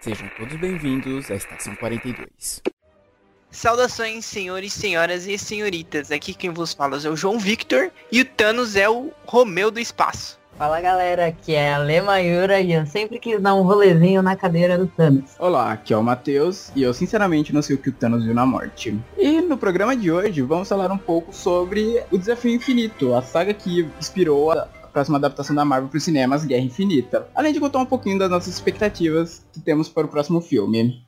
Sejam todos bem-vindos à Estação 42. Saudações, senhores, senhoras e senhoritas. Aqui quem vos fala é o João Victor e o Thanos é o Romeu do espaço. Fala galera, aqui é a Lê Mayura e eu sempre quis dar um rolezinho na cadeira do Thanos. Olá, aqui é o Matheus e eu sinceramente não sei o que o Thanos viu na morte. E no programa de hoje vamos falar um pouco sobre o Desafio Infinito, a saga que inspirou a próxima adaptação da Marvel para os cinemas, Guerra Infinita. Além de contar um pouquinho das nossas expectativas que temos para o próximo filme.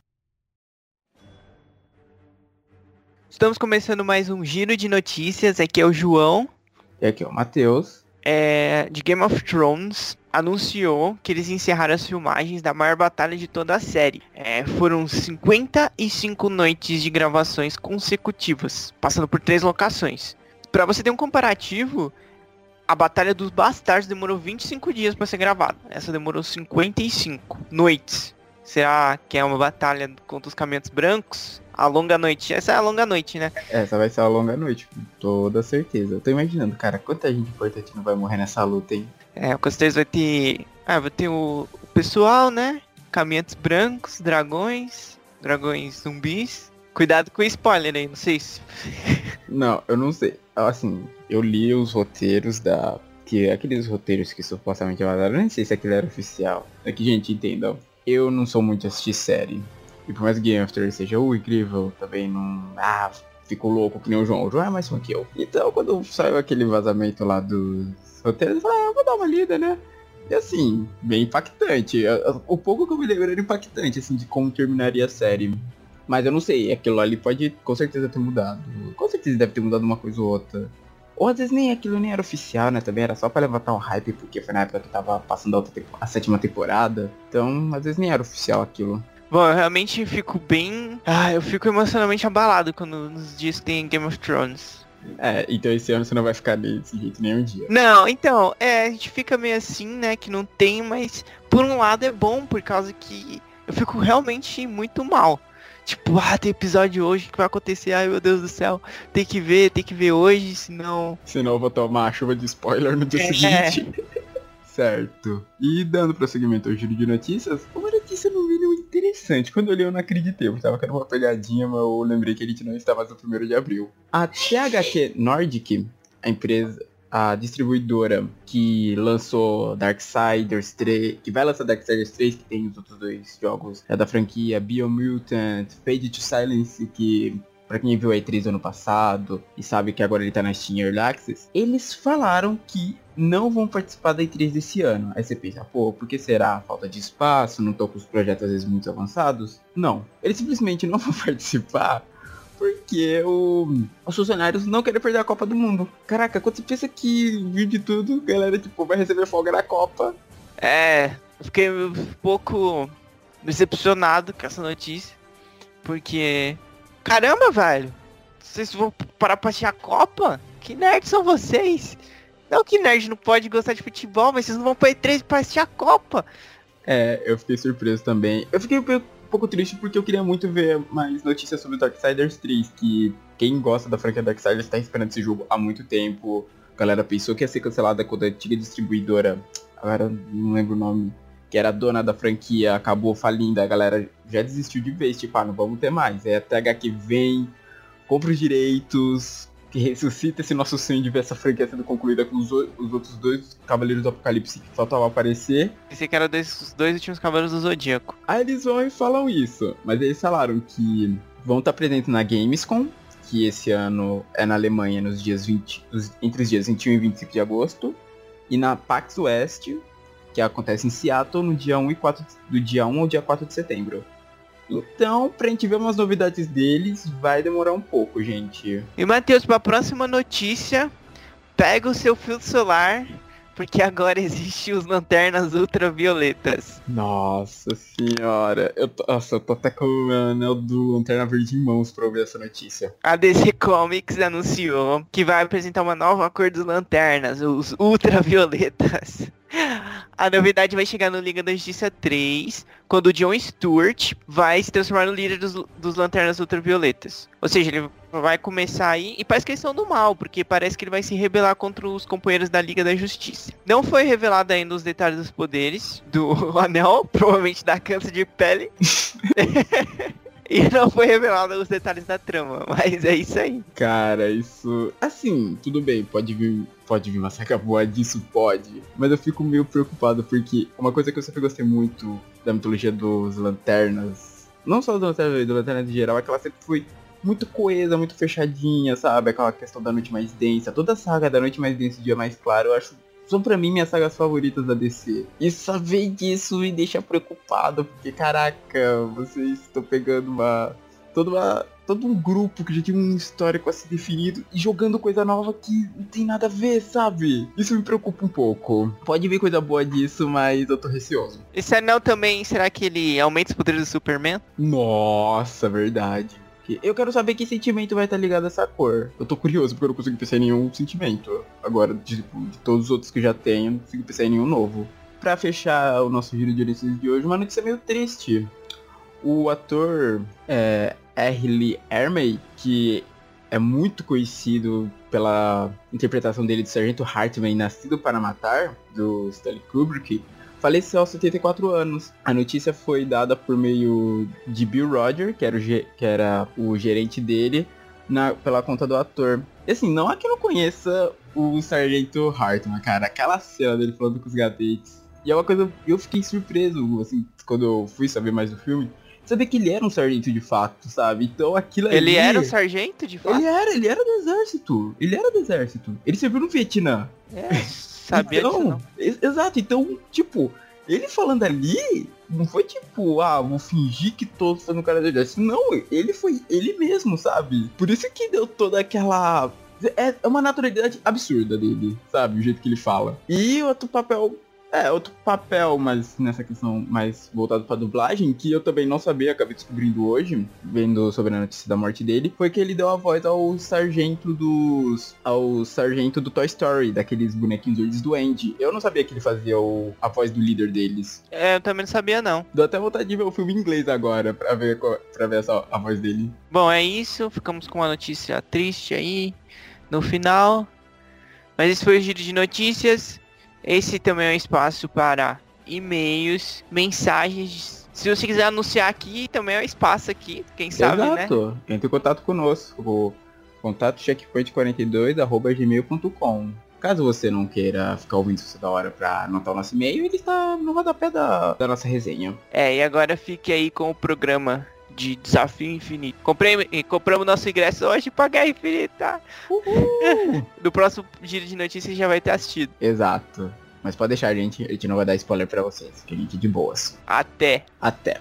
Estamos começando mais um giro de notícias. Aqui é o João. E aqui é o Matheus. É, de Game of Thrones anunciou que eles encerraram as filmagens da maior batalha de toda a série. É, foram 55 noites de gravações consecutivas, passando por três locações. Para você ter um comparativo, a Batalha dos Bastardos demorou 25 dias para ser gravada. Essa demorou 55 noites. Será que é uma batalha contra os caminhantes brancos? A longa noite. Essa é a longa noite, né? Essa vai ser a longa noite, com toda certeza. Eu tô imaginando, cara, quanta gente importante não vai morrer nessa luta, hein? É, com certeza vai ter. Ah, vai ter o, o pessoal, né? Caminhantes brancos, dragões, dragões zumbis. Cuidado com o spoiler aí, não sei se. não, eu não sei. Assim, eu li os roteiros da. Que aqueles roteiros que supostamente vazaram, eu nem sei se aquilo era oficial. É que, gente, entendam. Eu não sou muito assistir série. E por mais que Game of Thrones seja uh, incrível, também não. Ah, fico louco que nem o João. O João é mais fã que eu. Então quando saiu aquele vazamento lá dos roteiros, eu falei, ah, vou dar uma lida, né? E assim, bem impactante. O pouco que eu me lembro era impactante, assim, de como terminaria a série. Mas eu não sei, aquilo ali pode com certeza ter mudado. Com certeza deve ter mudado uma coisa ou outra. Ou às vezes nem aquilo nem era oficial, né? Também era só para levantar o hype, porque foi na época que tava passando a, a sétima temporada. Então, às vezes nem era oficial aquilo. Bom, eu realmente fico bem. Ah, eu fico emocionalmente abalado quando nos diz que tem Game of Thrones. É, então esse ano você não vai ficar desse jeito nenhum dia. Não, então, é, a gente fica meio assim, né, que não tem, mas por um lado é bom, por causa que eu fico realmente muito mal. Tipo, ah, tem episódio hoje, que vai acontecer? Ai meu Deus do céu, tem que ver, tem que ver hoje, senão. Senão eu vou tomar a chuva de spoiler no dia é. seguinte. certo. E dando prosseguimento ao giro de notícias, uma notícia no mínimo interessante. Quando eu li eu não acreditei, eu tava querendo uma pegadinha, mas eu lembrei que a gente não estava no primeiro de abril. A THQ Nordic, a empresa, a distribuidora que lançou Darksiders 3, que vai lançar Darksiders 3, que tem os outros dois jogos é da franquia Biomutant, Fade to Silence, que para quem viu a E3 ano passado e sabe que agora ele tá na Steam Early Access, eles falaram que não vão participar da E3 desse ano. Aí você pensa, pô, por que será? Falta de espaço, não tô com os projetos às vezes muito avançados? Não. Eles simplesmente não vão participar porque o, os funcionários não querem perder a Copa do Mundo. Caraca, quando você pensa que viu de tudo, galera, tipo, vai receber folga na Copa. É, eu fiquei um pouco decepcionado com essa notícia. Porque Caramba, velho. Vocês vão parar pra assistir a Copa? Que nerds são vocês? Não que nerd não pode gostar de futebol, mas vocês não vão pra E3 pra assistir a Copa. É, eu fiquei surpreso também. Eu fiquei pouco triste porque eu queria muito ver mais notícias sobre Darksiders 3, que quem gosta da franquia Darksiders tá esperando esse jogo há muito tempo. A galera pensou que ia ser cancelada quando a antiga distribuidora, agora não lembro o nome, que era dona da franquia, acabou falindo, a galera já desistiu de vez, tipo, ah, não vamos ter mais. É TH que vem, compra os direitos, que ressuscita esse nosso sonho de ver essa franquia sendo concluída com os, os outros dois Cavaleiros do Apocalipse que faltavam aparecer. Pensei que eram os dois últimos Cavaleiros do Zodíaco. Aí eles vão e falam isso, mas eles falaram que vão estar presentes na Gamescom, que esse ano é na Alemanha nos dias 20, entre os dias 21 e 25 de agosto, e na PAX West, que acontece em Seattle no dia 1 e 4 do dia 1 ao dia 4 de setembro. Então, pra gente ver umas novidades deles, vai demorar um pouco, gente. E Matheus, pra próxima notícia, pega o seu filtro solar, porque agora existem os lanternas ultravioletas. Nossa senhora, eu tô, nossa, eu tô até com o anel do Lanterna Verde em mãos pra ouvir essa notícia. A DC Comics anunciou que vai apresentar uma nova cor dos lanternas, os ultravioletas. A novidade vai chegar no Liga da Justiça 3, quando o John Stewart vai se transformar no líder dos, dos Lanternas Ultravioletas. Ou seja, ele vai começar aí, e parece que eles são do mal, porque parece que ele vai se rebelar contra os companheiros da Liga da Justiça. Não foi revelado ainda os detalhes dos poderes do anel, provavelmente dá câncer de pele. E não foi revelado os detalhes da trama, mas é isso aí. Cara, isso. Assim, tudo bem, pode vir. Pode vir uma saca boa disso, pode. Mas eu fico meio preocupado, porque uma coisa que eu sempre gostei muito da mitologia dos lanternas. Não só dos lanternas, do lanternas em geral, é que ela sempre foi muito coesa, muito fechadinha, sabe? Aquela questão da noite mais densa. Toda a saga da noite mais densa e dia mais claro, eu acho são pra mim minhas sagas favoritas da DC. E saber disso me deixa preocupado, porque caraca, vocês estão pegando uma. toda uma. todo um grupo que já tinha um histórico a ser definido e jogando coisa nova que não tem nada a ver, sabe? Isso me preocupa um pouco. Pode vir coisa boa disso, mas eu tô receoso. Esse anel também, será que ele aumenta os poderes do Superman? Nossa, verdade. Eu quero saber que sentimento vai estar ligado a essa cor. Eu tô curioso porque eu não consigo pensar em nenhum sentimento. Agora, tipo, de todos os outros que já tenho, não consigo pensar em nenhum novo. Pra fechar o nosso giro de notícias de hoje, uma notícia meio triste. O ator é, R. Lee Ermey, que é muito conhecido pela interpretação dele de Sargento Hartman Nascido para Matar, do Stanley Kubrick, faleceu aos 74 anos. A notícia foi dada por meio de Bill Roger, que era o, que era o gerente dele, na, pela conta do ator. E assim, não é que não conheça o Sargento Hartman, cara. Aquela cena dele falando com os gatetes. E é uma coisa, eu fiquei surpreso, assim, quando eu fui saber mais do filme. Saber que ele era um sargento de fato, sabe? Então aquilo Ele ali, era um sargento de fato? Ele era, ele era do exército. Ele era do exército. Ele serviu no Vietnã. É, sabia então, disso não. ex- Exato, então, tipo, ele falando ali, não foi tipo, ah, vou fingir que tô fazendo cara do exército. Não, ele foi ele mesmo, sabe? Por isso que deu toda aquela. É é uma naturalidade absurda dele, sabe? O jeito que ele fala. E outro papel. É, outro papel, mas nessa questão mais voltado pra dublagem, que eu também não sabia, acabei descobrindo hoje, vendo sobre a notícia da morte dele, foi que ele deu a voz ao sargento dos. ao sargento do Toy Story, daqueles bonequinhos verdes do Andy. Eu não sabia que ele fazia o, a voz do líder deles. É, eu também não sabia não. Deu até vontade de ver o filme em inglês agora, pra ver, qual- pra ver essa, a voz dele. Bom, é isso. Ficamos com uma notícia triste aí no final. Mas esse foi o giro de notícias. Esse também é um espaço para e-mails, mensagens. Se você quiser anunciar aqui, também é um espaço aqui. Quem sabe, né? Exato. Entre em contato conosco. O contato checkpoint42.gmail.com Caso você não queira ficar ouvindo isso da hora pra anotar o nosso e-mail, ele está no rodapé da, da nossa resenha. É, e agora fique aí com o programa de Desafio Infinito. Comprei, compramos nosso ingresso hoje pra Guerra Infinita. No próximo giro de notícias já vai ter assistido. Exato. Mas pode deixar, gente. A gente não vai dar spoiler pra vocês. Que a gente é de boas. Até. Até.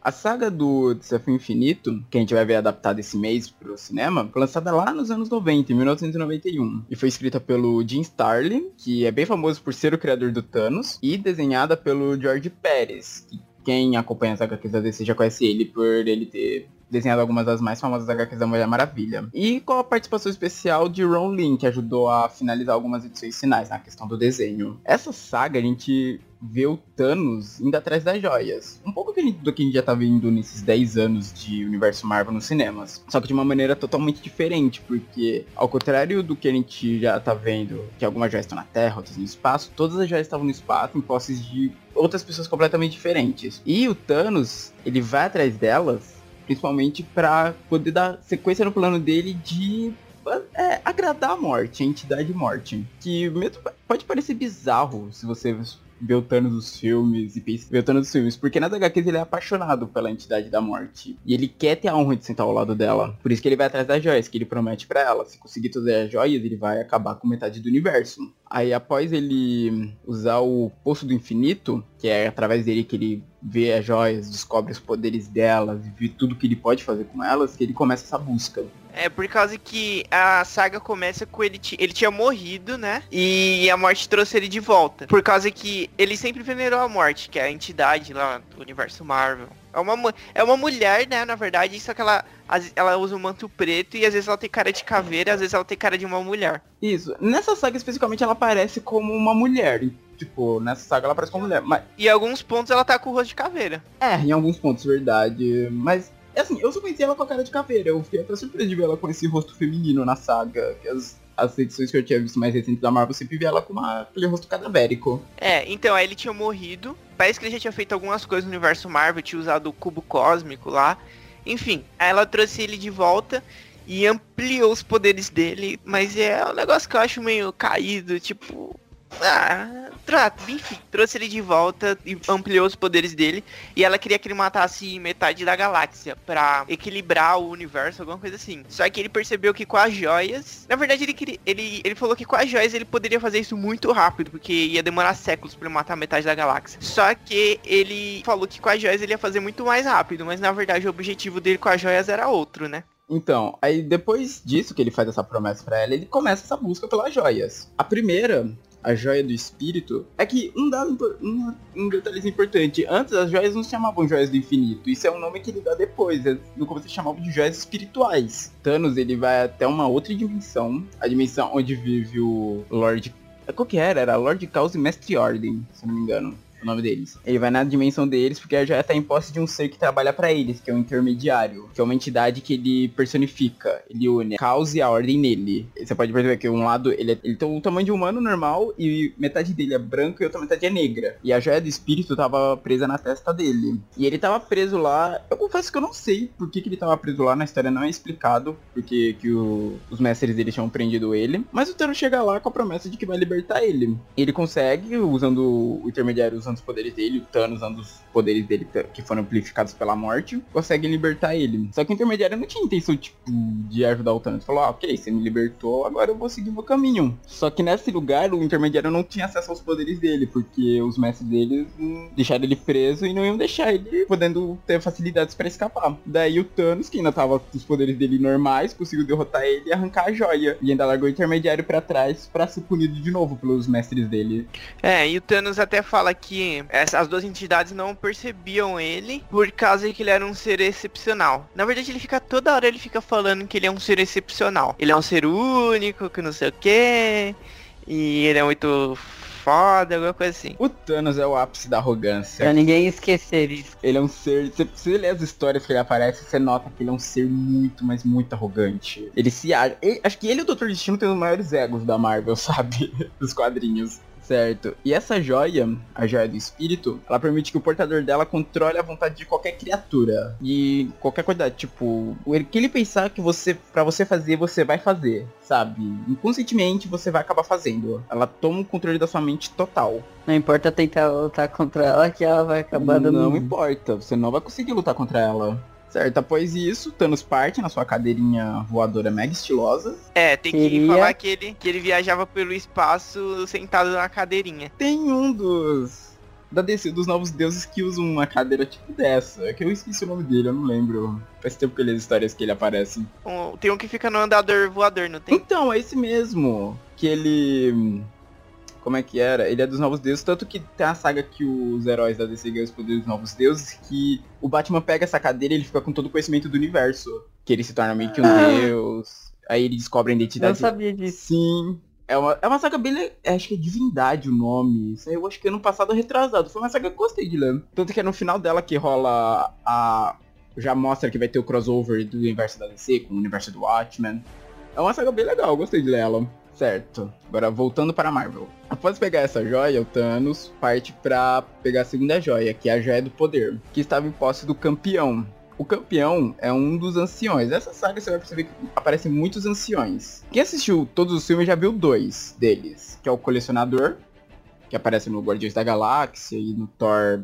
A saga do Desafio Infinito, que a gente vai ver adaptada esse mês pro cinema, foi lançada lá nos anos 90, em 1991. E foi escrita pelo Jim Starlin, que é bem famoso por ser o criador do Thanos, e desenhada pelo George Pérez, que quem acompanha as HQs da DC já conhece ele por ele ter desenhado algumas das mais famosas HQs da Mulher Maravilha. E com a participação especial de Ron Lin, que ajudou a finalizar algumas edições finais na questão do desenho. Essa saga a gente vê o Thanos indo atrás das joias. Um pouco do que a gente já tá vendo nesses 10 anos de universo Marvel nos cinemas. Só que de uma maneira totalmente diferente, porque ao contrário do que a gente já tá vendo, que algumas joias estão na Terra, outras no espaço, todas as joias estavam no espaço em posses de outras pessoas completamente diferentes. E o Thanos, ele vai atrás delas principalmente pra poder dar sequência no plano dele de é, agradar a morte, a entidade morte. Que mesmo pode parecer bizarro se você vê o Thanos dos filmes e pensa dos filmes, porque nas HQs ele é apaixonado pela entidade da morte. E ele quer ter a honra de sentar ao lado dela. Por isso que ele vai atrás das joias, que ele promete pra ela. Se conseguir todas as joias, ele vai acabar com metade do universo. Aí após ele usar o Poço do Infinito, que é através dele que ele vê as joias, descobre os poderes delas, vê tudo que ele pode fazer com elas, que ele começa essa busca. É por causa que a saga começa com ele, ele tinha morrido, né? E a morte trouxe ele de volta. Por causa que ele sempre venerou a morte, que é a entidade lá do universo Marvel. É uma, é uma mulher, né, na verdade, só que ela, ela usa um manto preto e às vezes ela tem cara de caveira, às vezes ela tem cara de uma mulher. Isso. Nessa saga especificamente ela aparece como uma mulher. Tipo, nessa saga ela aparece como mulher. Mas, E em alguns pontos ela tá com o rosto de caveira. é, em alguns pontos, verdade. Mas, assim, eu só conheci ela com a cara de caveira. Eu fiquei até surpreso de ver ela com esse rosto feminino na saga. Que as, as edições que eu tinha visto mais recentes da Marvel sempre vi ela com uma, aquele rosto cadavérico. É, então, aí ele tinha morrido. Parece que ele já tinha feito algumas coisas no universo Marvel, tinha usado o cubo cósmico lá. Enfim, aí ela trouxe ele de volta e ampliou os poderes dele, mas é um negócio que eu acho meio caído, tipo. Ah, trato, enfim, trouxe ele de volta e ampliou os poderes dele. E ela queria que ele matasse metade da galáxia pra equilibrar o universo, alguma coisa assim. Só que ele percebeu que com as joias. Na verdade, ele, queria, ele, ele falou que com as joias ele poderia fazer isso muito rápido, porque ia demorar séculos pra matar metade da galáxia. Só que ele falou que com as joias ele ia fazer muito mais rápido, mas na verdade o objetivo dele com as joias era outro, né? Então, aí depois disso que ele faz essa promessa pra ela, ele começa essa busca pelas joias. A primeira, a joia do espírito, é que um dado um, um detalhe importante. Antes as joias não se chamavam joias do infinito. Isso é um nome que ele dá depois. é- No começo se chamavam de joias espirituais. Thanos ele vai até uma outra dimensão, a dimensão onde vive o Lord. Qual que era? Era Lord Caos e Mestre Ordem, se não me engano. O nome deles. Ele vai na dimensão deles porque a joia tá em posse de um ser que trabalha pra eles, que é um intermediário, que é uma entidade que ele personifica, ele une a caos e a ordem nele. Você pode perceber que um lado ele, é- ele tem o tamanho de um humano normal e metade dele é branco e outra metade é negra. E a joia do espírito tava presa na testa dele. E ele tava preso lá. Eu confesso que eu não sei por que, que ele tava preso lá, na história não é explicado porque que o- os mestres dele tinham prendido ele. Mas o Thanos chega lá com a promessa de que vai libertar ele. Ele consegue, usando o intermediário, os poderes dele, o Thanos usando os poderes dele que foram amplificados pela morte, consegue libertar ele. Só que o intermediário não tinha intenção, tipo, de ajudar o Thanos. Falou, ah, ok, você me libertou, agora eu vou seguir meu caminho. Só que nesse lugar, o intermediário não tinha acesso aos poderes dele, porque os mestres dele deixaram ele preso e não iam deixar ele podendo ter facilidades pra escapar. Daí o Thanos, que ainda tava com os poderes dele normais, conseguiu derrotar ele e arrancar a joia. E ainda largou o intermediário pra trás pra ser punido de novo pelos mestres dele. É, e o Thanos até fala que essas duas entidades não percebiam ele por causa que ele era um ser excepcional. Na verdade, ele fica toda hora ele fica falando que ele é um ser excepcional. Ele é um ser único, que não sei o quê. E ele é muito foda, alguma coisa assim. O Thanos é o ápice da arrogância. Pra ninguém esquecer isso. Ele é um ser. Se você ler as histórias que ele aparece, você nota que ele é um ser muito, mas muito arrogante. Ele se acha. ele- acho que ele e o Dr. Destino têm os maiores egos da Marvel, sabe? Dos quadrinhos. Certo. E essa joia, a joia do espírito, ela permite que o portador dela controle a vontade de qualquer criatura. E qualquer coisa, tipo, o que ele pensar que você, para você fazer, você vai fazer, sabe? Inconscientemente você vai acabar fazendo. Ela toma o controle da sua mente total. Não importa tentar lutar contra ela que ela vai acabar dando. Não importa, você não vai conseguir lutar contra ela. Certo, após isso, Thanos parte na sua cadeirinha voadora mega estilosa. É, tem que Queria- falar que ele, que ele viajava pelo espaço sentado na cadeirinha. Tem um dos. Da DC dos Novos Deuses que usa uma cadeira tipo dessa. Que eu esqueci o nome dele, eu não lembro. Faz tempo que ele as histórias que ele aparece. Um- tem um que fica no andador voador, não tem? Então, é esse mesmo. Que ele. Como é que era? Ele é dos Novos Deuses, tanto que tem a saga que os heróis da DC ganham os poderes dos Novos Deuses, que o Batman pega essa cadeira e ele fica com todo o conhecimento do universo. Que ele se torna meio que um Ah. deus. Aí ele descobre a Eu identidade. sabia disso. Sim. É uma, é uma saga bem. le- Acho que é Divindade o nome. Isso aí eu acho que ano passado retrasado. Foi uma saga que eu gostei de ler. Tanto que é no final dela que rola a. Já mostra que vai ter o crossover do universo da DC com o universo do Watchmen. É uma saga bem legal, eu gostei de ler ela. Certo. Agora voltando para a Marvel. Após pegar essa joia, o Thanos parte pra pegar a segunda joia, que é a joia do poder, que estava em posse do campeão. O campeão é um dos anciões. Nessa saga você vai perceber que aparecem muitos anciões. Quem assistiu todos os filmes já viu dois deles, que é o colecionador, que aparece no Guardiões da Galáxia e no Thor.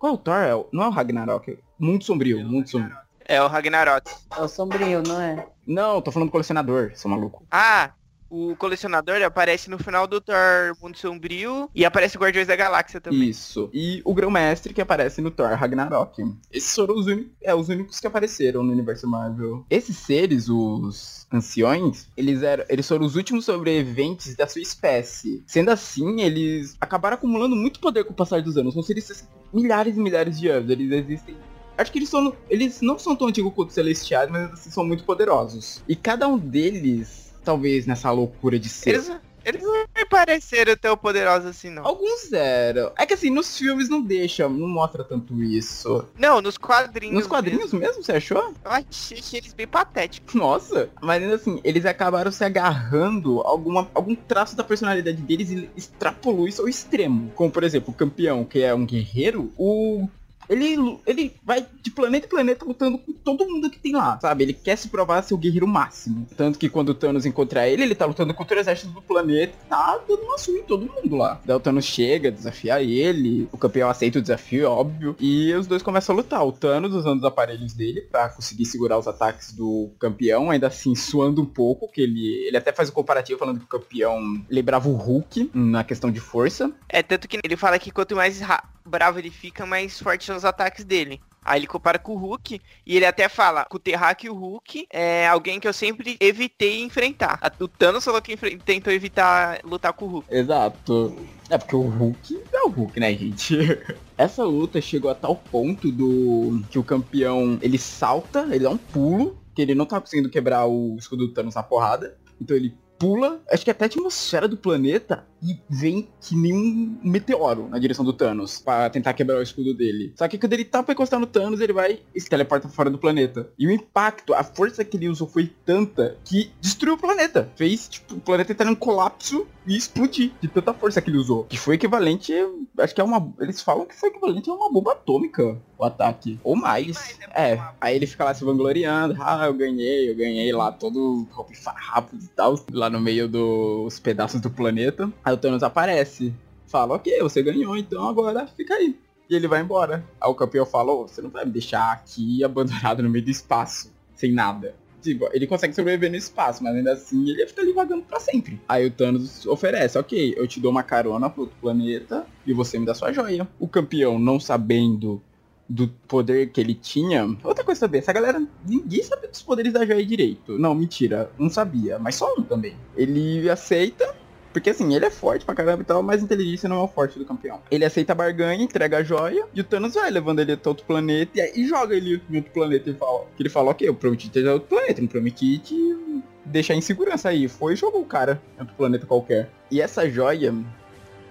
Qual é o Thor? É Não é o Ragnarok. é Mundo Sombrio, Mundo Sombrio. É o Ragnarok. É o sombrio, não é? Não, tô falando do colecionador, seu maluco. Ah, o colecionador aparece no final do Thor Mundo Sombrio e aparece o Guardiões da Galáxia também. Isso. E o Grão-Mestre que aparece no Thor Ragnarok. Esses foram os, é, os únicos que apareceram no universo Marvel. Esses seres, os anciões, eles, eram, eles foram os últimos sobreviventes da sua espécie. Sendo assim, eles acabaram acumulando muito poder com o passar dos anos. São seres assim, milhares e milhares de anos. Eles existem Acho que eles são. Eles não são tão antigos quanto os celestiais, mas assim, são muito poderosos. E cada um deles, talvez nessa loucura de ser. Eles, eles não me pareceram tão poderosos assim, não. Alguns eram. É que assim, nos filmes não deixa, não mostra tanto isso. Não, nos quadrinhos. Nos quadrinhos mesmo, você achou? Eu achei, achei eles bem patéticos. Nossa, mas ainda assim, eles acabaram se agarrando a alguma, algum traço da personalidade deles e extrapolou isso ao extremo. Como, por exemplo, o campeão, que é um guerreiro, o ele, ele vai de planeta em planeta lutando com todo mundo que tem lá, sabe? Ele quer se provar ser o guerreiro máximo. Tanto que quando o Thanos encontra ele, ele tá lutando contra o exército do planeta e tá dando uma surra em todo mundo lá. Daí o Thanos chega, desafia ele, o campeão aceita o desafio, óbvio, e os dois começam a lutar. O Thanos usando os aparelhos dele pra conseguir segurar os ataques do campeão, ainda assim suando um pouco, que ele, ele até faz o um comparativo falando que o campeão lembrava o Hulk na questão de força. É, tanto que ele fala que quanto mais bravo ele fica, mais forte são os ataques dele. Aí ele compara com o Hulk e ele até fala que o Terrak e o Hulk é alguém que eu sempre evitei enfrentar. O Thanos falou que tentou evitar lutar com o Hulk. Exato. É porque o Hulk é o Hulk, né, gente? Essa luta chegou a tal ponto do que o campeão ele salta, ele dá um pulo, que ele não tá conseguindo quebrar o escudo do Thanos na porrada. Então ele pula, acho que até a atmosfera do planeta e vem que nem um meteoro na direção do Thanos para tentar quebrar o escudo dele. Só que quando ele tá pra encostar no Thanos, ele vai e se teleporta fora do planeta. E o impacto, a força que ele usou foi tanta que destruiu o planeta. Fez, tipo, o planeta entrar em colapso e explodir de tanta força que ele usou. Que foi equivalente, acho que é uma, eles falam que foi equivalente a uma bomba atômica o ataque. Ou mais. É, aí ele fica lá se vangloriando. Ah, eu ganhei, eu ganhei lá todo rápido e tal. Lá no meio dos pedaços do planeta. Aí o Thanos aparece. Fala, ok, você ganhou, então agora fica aí. E ele vai embora. Aí o campeão falou, você não vai me deixar aqui abandonado no meio do espaço, sem nada. Tipo, ele consegue sobreviver no espaço, mas ainda assim ele fica ali vagando pra sempre. Aí o Thanos oferece, ok, eu te dou uma carona pro outro planeta e você me dá sua joia. O campeão, não sabendo do poder que ele tinha. Outra coisa também, essa galera, ninguém sabe dos poderes da joia direito. Não, mentira, não sabia, mas só um também. Ele aceita porque assim, ele é forte pra caramba e tal, mas inteligência não é o forte do campeão. Ele aceita a barganha, entrega a joia, e o Thanos vai levando ele até outro planeta e, aí, joga ele em outro planeta e fala. Que ele fala, ok, eu prometi te outro planeta, não prometi te deixar em segurança aí. Foi e jogou o cara em outro planeta qualquer. E essa joia,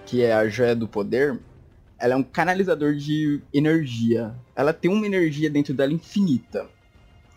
que é a joia do poder, ela é um canalizador de energia. Ela tem uma energia dentro dela infinita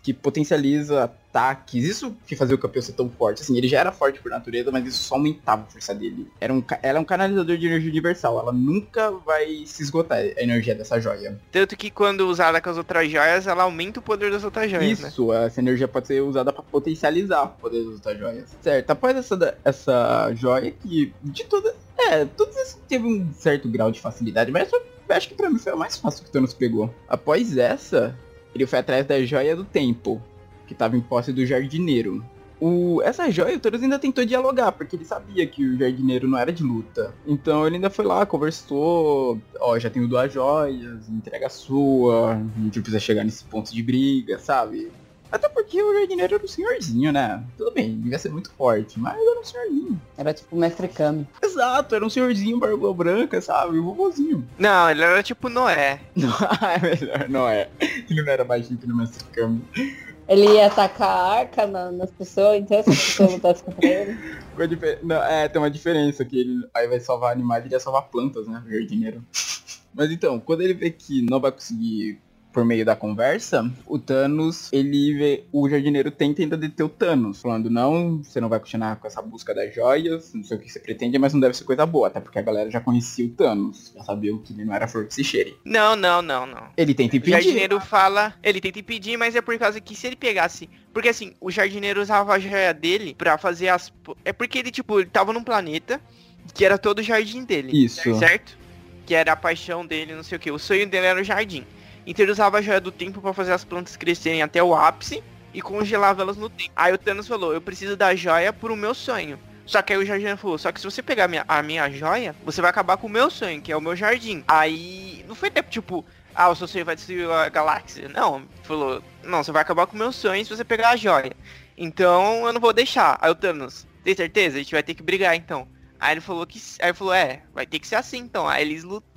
que potencializa ataques. Isso que fazia o campeão ser tão forte. Assim, ele já era forte por natureza, mas isso só aumentava a força dele. Era um, ela é um canalizador de energia universal. Ela nunca vai se esgotar a energia dessa joia. Tanto que quando usada com as outras joias, ela aumenta o poder das outras joias. Né? Isso, né? essa energia pode ser usada para potencializar o poder das outras joias. Certo, após essa, essa joia que de toda. É, todos esses teve um certo grau de facilidade, mas eu acho que pra mim foi a mais fácil que o Thanos pegou. Após essa, ele foi atrás da joia do tempo, que estava em posse do jardineiro. O, essa joia, o Thanos ainda tentou dialogar, porque ele sabia que o jardineiro não era de luta. Então ele ainda foi lá, conversou, ó, já tenho duas joias, entrega a sua, a gente precisa chegar nesse ponto de briga, sabe? Até porque o jardineiro era um senhorzinho, né? Tudo bem, devia ser muito forte, mas era um senhorzinho. Era tipo o mestre Kami. Exato, era um senhorzinho barba branca, sabe? Um vovozinho. Não, ele era tipo Noé. é melhor Noé. Ele não era mais chique no mestre Kami. Ele ia atacar a arca na, nas pessoas, então essa pessoa lutasse contra ele. Não, é, tem uma diferença, que ele aí vai salvar animais, ele ia salvar plantas, né? O jardineiro. Mas então, quando ele vê que não vai conseguir por meio da conversa, o Thanos, ele vê, o jardineiro tenta ainda deter o Thanos, falando, não, você não vai continuar com essa busca das joias, não sei o que você pretende, mas não deve ser coisa boa, até porque a galera já conhecia o Thanos, já sabia que ele não era flor que se cheire. Não, não, não, não. Ele tenta impedir. O jardineiro fala, ele tenta impedir, mas é por causa que se ele pegasse, porque assim, o jardineiro usava a joia dele pra fazer as, é porque ele, tipo, ele tava num planeta que era todo o jardim dele. Isso. Certo? Que era a paixão dele, não sei o que, o sonho dele era o jardim. Então ele usava a joia do tempo para fazer as plantas crescerem até o ápice e congelava elas no tempo. Aí o Thanos falou, eu preciso da joia pro meu sonho. Só que aí o jardim falou, só que se você pegar a minha, a minha joia, você vai acabar com o meu sonho, que é o meu jardim. Aí não foi tempo tipo, ah, o seu sonho vai destruir a galáxia. Não, falou, não, você vai acabar com o meu sonho se você pegar a joia. Então eu não vou deixar. Aí o Thanos, tem certeza? A gente vai ter que brigar então. Aí ele falou que. Aí ele falou, é, vai ter que ser assim então. Aí eles lutaram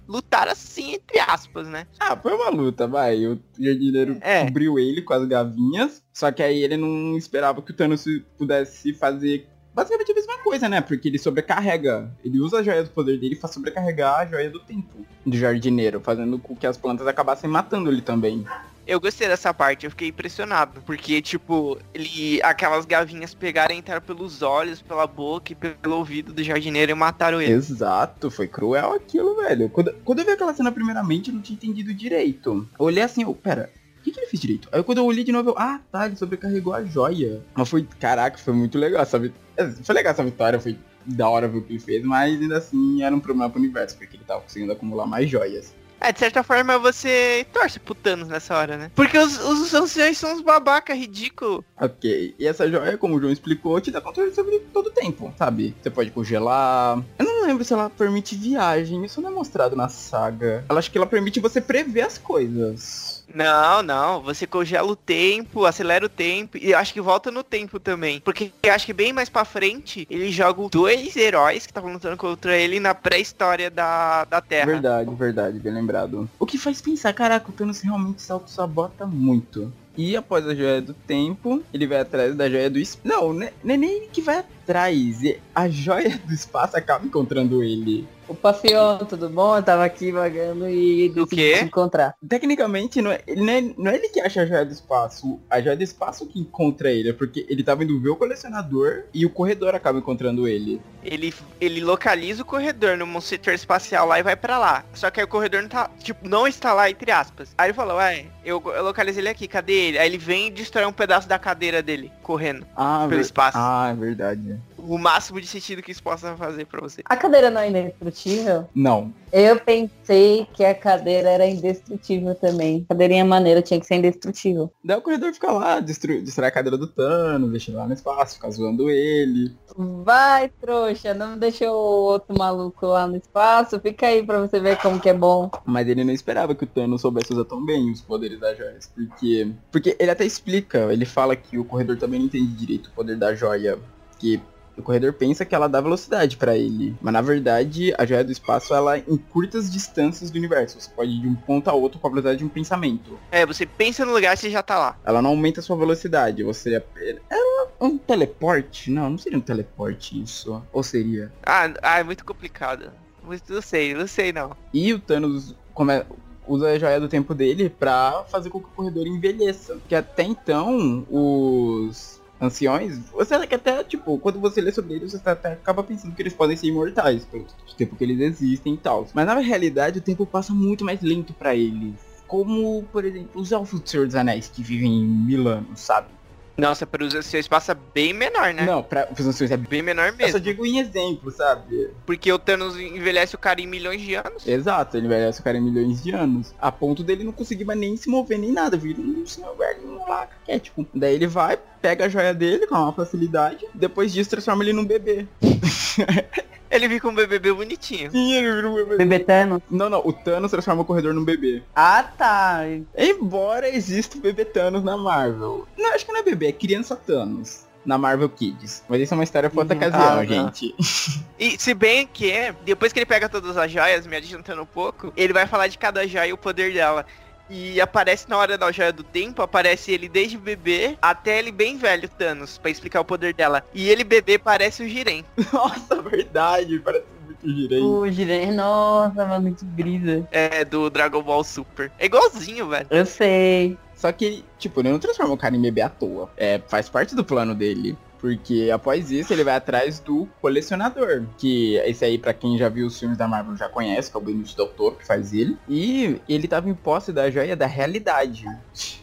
assim, entre aspas, né? Ah, foi uma luta, vai. O jardineiro É. cobriu ele com as gavinhas. Só que aí ele não esperava que o Thanos pudesse fazer basicamente a mesma coisa, né? Porque ele sobrecarrega. Ele usa a joia do poder dele pra sobrecarregar a joia do tempo do jardineiro, fazendo com que as plantas acabassem matando ele também. Eu gostei dessa parte, eu fiquei impressionado. Porque, tipo, ele. Aquelas gavinhas pegaram e entraram pelos olhos, pela boca e pelo ouvido do jardineiro e mataram ele. Exato, foi cruel aquilo, velho. Quando, quando eu vi aquela cena primeiramente, eu não tinha entendido direito. Eu olhei assim, eu, pera, o que, que ele fez direito? Aí quando eu olhei de novo, eu, ah, tá, ele sobrecarregou a joia. Mas foi, caraca, foi muito legal essa vitória. Foi legal essa vitória, foi da hora ver o que ele fez, mas ainda assim era um problema pro universo, porque ele tava conseguindo acumular mais joias. É, de certa forma você torce pro Thanos nessa hora, né? Porque os, os anciões são uns babaca ridículo. Ok, e essa joia, como o João explicou, te dá controle sobre todo o tempo, sabe? Você pode congelar. Eu não lembro se ela permite viagem, isso não é mostrado na saga. Ela acho que ela permite você prever as coisas. Não, não. Você congela o tempo, acelera o tempo e eu acho que volta no tempo também. Porque eu acho que bem mais pra frente ele joga dois heróis que estavam lutando contra ele na pré-história da, da Terra. Verdade, verdade, bem lembrado. O que faz pensar, caraca, o Thanos realmente salto-sabota muito. E após a joia do tempo, ele vai atrás da joia do espaço. Não, não é não é nem ele que vai atrás. é- A joia do espaço acaba encontrando ele. Opa, Fion, tudo bom? Eu tava aqui vagando e Do te encontrar. Tecnicamente, não é, ele não, é, não é ele que acha a joia do espaço. A joia do espaço que encontra ele. É porque ele tava indo ver o colecionador e o corredor acaba encontrando ele. Ele, ele localiza o corredor no setor espacial lá e vai pra lá. Só que aí o corredor não tá, tipo, não está lá, entre aspas. Aí ele falou, ué, eu, eu localizei ele aqui, cadê ele? Aí ele vem e destrói um pedaço da cadeira dele, correndo. Ah, Pelo espaço. Ah, é verdade. O máximo de sentido que isso possa fazer pra você. A cadeira não é indestrutível? Não. Eu pensei que a cadeira era indestrutível também. Cadeirinha maneira tinha que ser indestrutível. Daí o corredor fica lá, destrói, destrói a cadeira do Thanos, deixa ele lá no espaço, fica zoando ele. Vai, trouxa, não deixa o outro maluco lá no espaço. Fica aí pra você ver como que é bom. Mas ele não esperava que o Thanos soubesse usar tão bem os poderes das joias. Porque. Porque ele até explica, ele fala que o corredor também não entende direito o poder da joia. Que o corredor pensa que ela dá velocidade pra ele. Mas na verdade, a joia do espaço ela encurta as distâncias do universo. Você pode ir de um ponto a outro com a velocidade de um pensamento. É, você pensa no lugar e você já tá lá. Ela não aumenta a sua velocidade. Você. Ela é um teleporte? Não, não seria um teleporte isso. Ou seria? Ah, ah, é muito complicado. Muito, não sei, não sei não. E o Thanos come- usa a joia do tempo dele pra fazer com que o corredor envelheça. Que até então, os anciões, você até, tipo, quando você lê sobre eles, você até acaba pensando que eles podem ser imortais, pelo tempo que eles existem e tal. Mas na realidade, o tempo passa muito mais lento pra eles. Como, por exemplo, os elfos do Senhor dos Anéis, que vivem em mil anos, sabe? Nossa, para os anciões passa bem menor, né? Não, pra, os anciões é Bem menor eu só mesmo. digo em exemplo, sabe? Porque o Thanos envelhece o cara em milhões de anos. Exato, ele envelhece o cara em milhões de anos. A ponto dele não conseguir mais nem se mover nem nada, vira um senhor velhinho lá, é tipo. Daí ele vai, pega a joia dele com uma facilidade, depois disso transforma ele num bebê. Ele fica um BBB bonitinho. Sim, ele vira um bebê. Bebetano. Não, não, o Thanos transforma o corredor num bebê. Ah, tá. Embora exista o bebê Thanos na Marvel. Não, acho que não é bebê, é criança Thanos. Na Marvel Kids. Mas isso é uma história pra outra Uhum. ocasião, Ah, tá. gente. E se bem que é, depois que ele pega todas as joias, me adiantando um pouco, ele vai falar de cada joia e o poder dela. E aparece na hora da joia do tempo, aparece ele desde bebê até ele bem velho, Thanos, pra explicar o poder dela. E ele bebê parece o Jiren. Nossa, verdade, parece muito girei. O Jiren, nossa, mano, que brisa. É, do Dragon Ball Super. É igualzinho, velho. Eu sei. Só que, tipo, ele não transforma o cara em bebê à toa. É, faz parte do plano dele. Porque após isso ele vai atrás do colecionador. Que esse aí, pra quem já viu os filmes da Marvel, já conhece, que é o Benicio Del Toro que faz ele. E ele tava em posse da joia da realidade.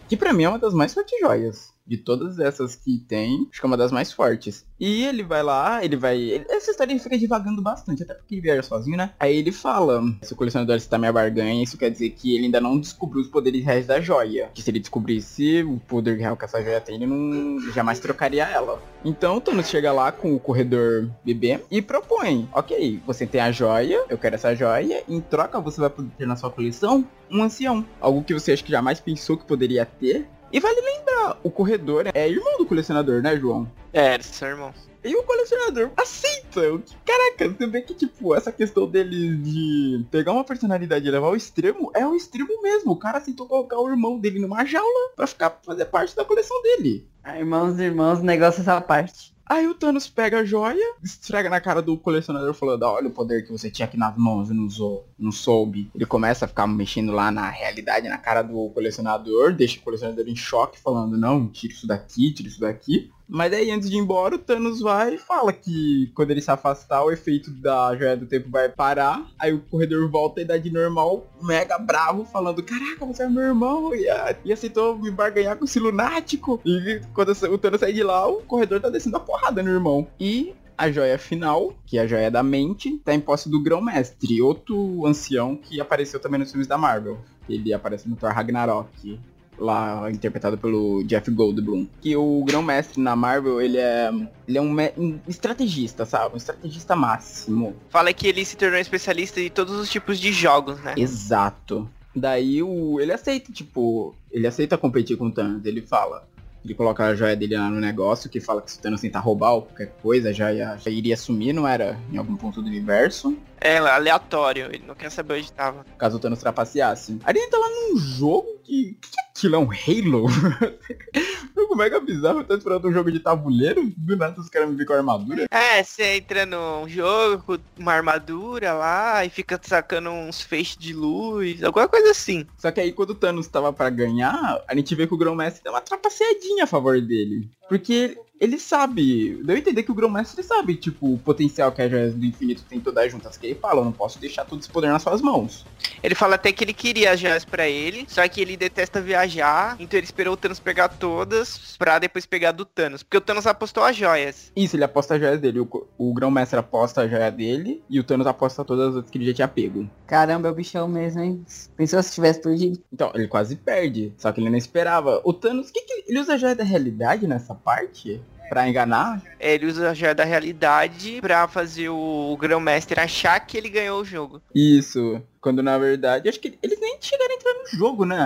Que pra mim é uma das mais fortes joias. De todas essas que tem, acho que é uma das mais fortes. E ele vai lá, ele vai. ele- essa história fica divagando bastante, até porque ele viaja sozinho, né? Aí ele fala: se o colecionador está meia barganha, isso quer dizer que ele ainda não descobriu os poderes reais da joia. Que se ele descobrisse o poder real que essa joia tem, ele não jamais trocaria ela. Então o Thanos chega lá com o corredor bebê e propõe: ok, você tem a joia, eu quero essa joia, em troca você vai poder ter na sua coleção um ancião. Algo que você acha que jamais pensou que poderia ter. E vale lembrar, a, o corredor é irmão do colecionador, né, João? É, eles são irmãos. E o colecionador aceita. Que- Caraca, você vê que, tipo, essa questão dele de pegar uma personalidade e levar ao extremo é o extremo mesmo. O cara aceitou colocar o irmão dele numa jaula pra ficar fazer parte da coleção dele. Ah, Irmãos, irmãos, negócio essa parte. Aí o Thanos pega a joia, esfrega na cara do colecionador falando, olha o poder que você tinha aqui nas mãos e não usou, não soube. Ele começa a ficar mexendo lá na realidade, na cara do colecionador, deixa o colecionador em choque, falando, não, tira isso daqui, tira isso daqui. Mas aí antes de ir embora, o Thanos vai e fala que quando ele se afastar, o efeito da joia do tempo vai parar. Aí o corredor volta à idade normal, mega bravo, falando, caraca, você é meu irmão e, e aceitou me barganhar com esse lunático. E quando o Thanos sai de lá, o corredor tá descendo a porrada no irmão. E a joia final, que é a joia da mente, tá em posse do Grão-Mestre, outro ancião que apareceu também nos filmes da Marvel. Ele aparece no Thor Ragnarok, lá interpretado pelo Jeff Goldblum. Que o Grão-Mestre na Marvel, ele é, ele é um, um estrategista, sabe? Um estrategista máximo. Fala que ele se tornou especialista em todos os tipos de jogos, né? Exato. Daí o, ele aceita, tipo, ele aceita competir com o Thanos. Ele fala, ele coloca a joia dele lá no negócio, que fala que se o Thanos tentar roubar ou qualquer coisa, já, ia- já iria sumir, não era em algum ponto do universo. É aleatório, ele não quer saber onde tava. Caso o Thanos trapaceasse. Aí ele entra lá num jogo que. que que é aquilo? É um Halo? jogo mega bizarro, eu tô esperando um jogo de tabuleiro. Do nada os caras me vêm com armadura. É, você entra num jogo com uma armadura lá e fica sacando uns feixes de luz, alguma coisa assim. Só que aí quando o Thanos tava pra ganhar, a gente vê que o Grão-Mestre deu uma trapaceadinha a favor dele. Porque ele sabe, deu a entender que o Grão-Mestre sabe, tipo, o potencial que a Joias do Infinito tem todas juntas. Que ele fala, eu não posso deixar todo esse poder nas suas mãos. Ele fala até que ele queria as joias pra ele, só que ele detesta viajar, então ele esperou o Thanos pegar todas pra depois pegar do Thanos, porque o Thanos apostou as joias. Isso, ele aposta as joias dele. O, o Grão-Mestre aposta a joia dele e o Thanos aposta todas as outras que ele já tinha pego. Caramba, é o bichão mesmo, hein? Pensou se tivesse perdido? Então, ele quase perde, só que ele não esperava. O Thanos, que que ele usa a joia da realidade nessa parte? Pra enganar? É, Ele usa a joia da realidade pra fazer o Grão-Mestre achar que ele ganhou o jogo. Isso. Quando na verdade, acho que eles nem chegaram a entrar no jogo, né?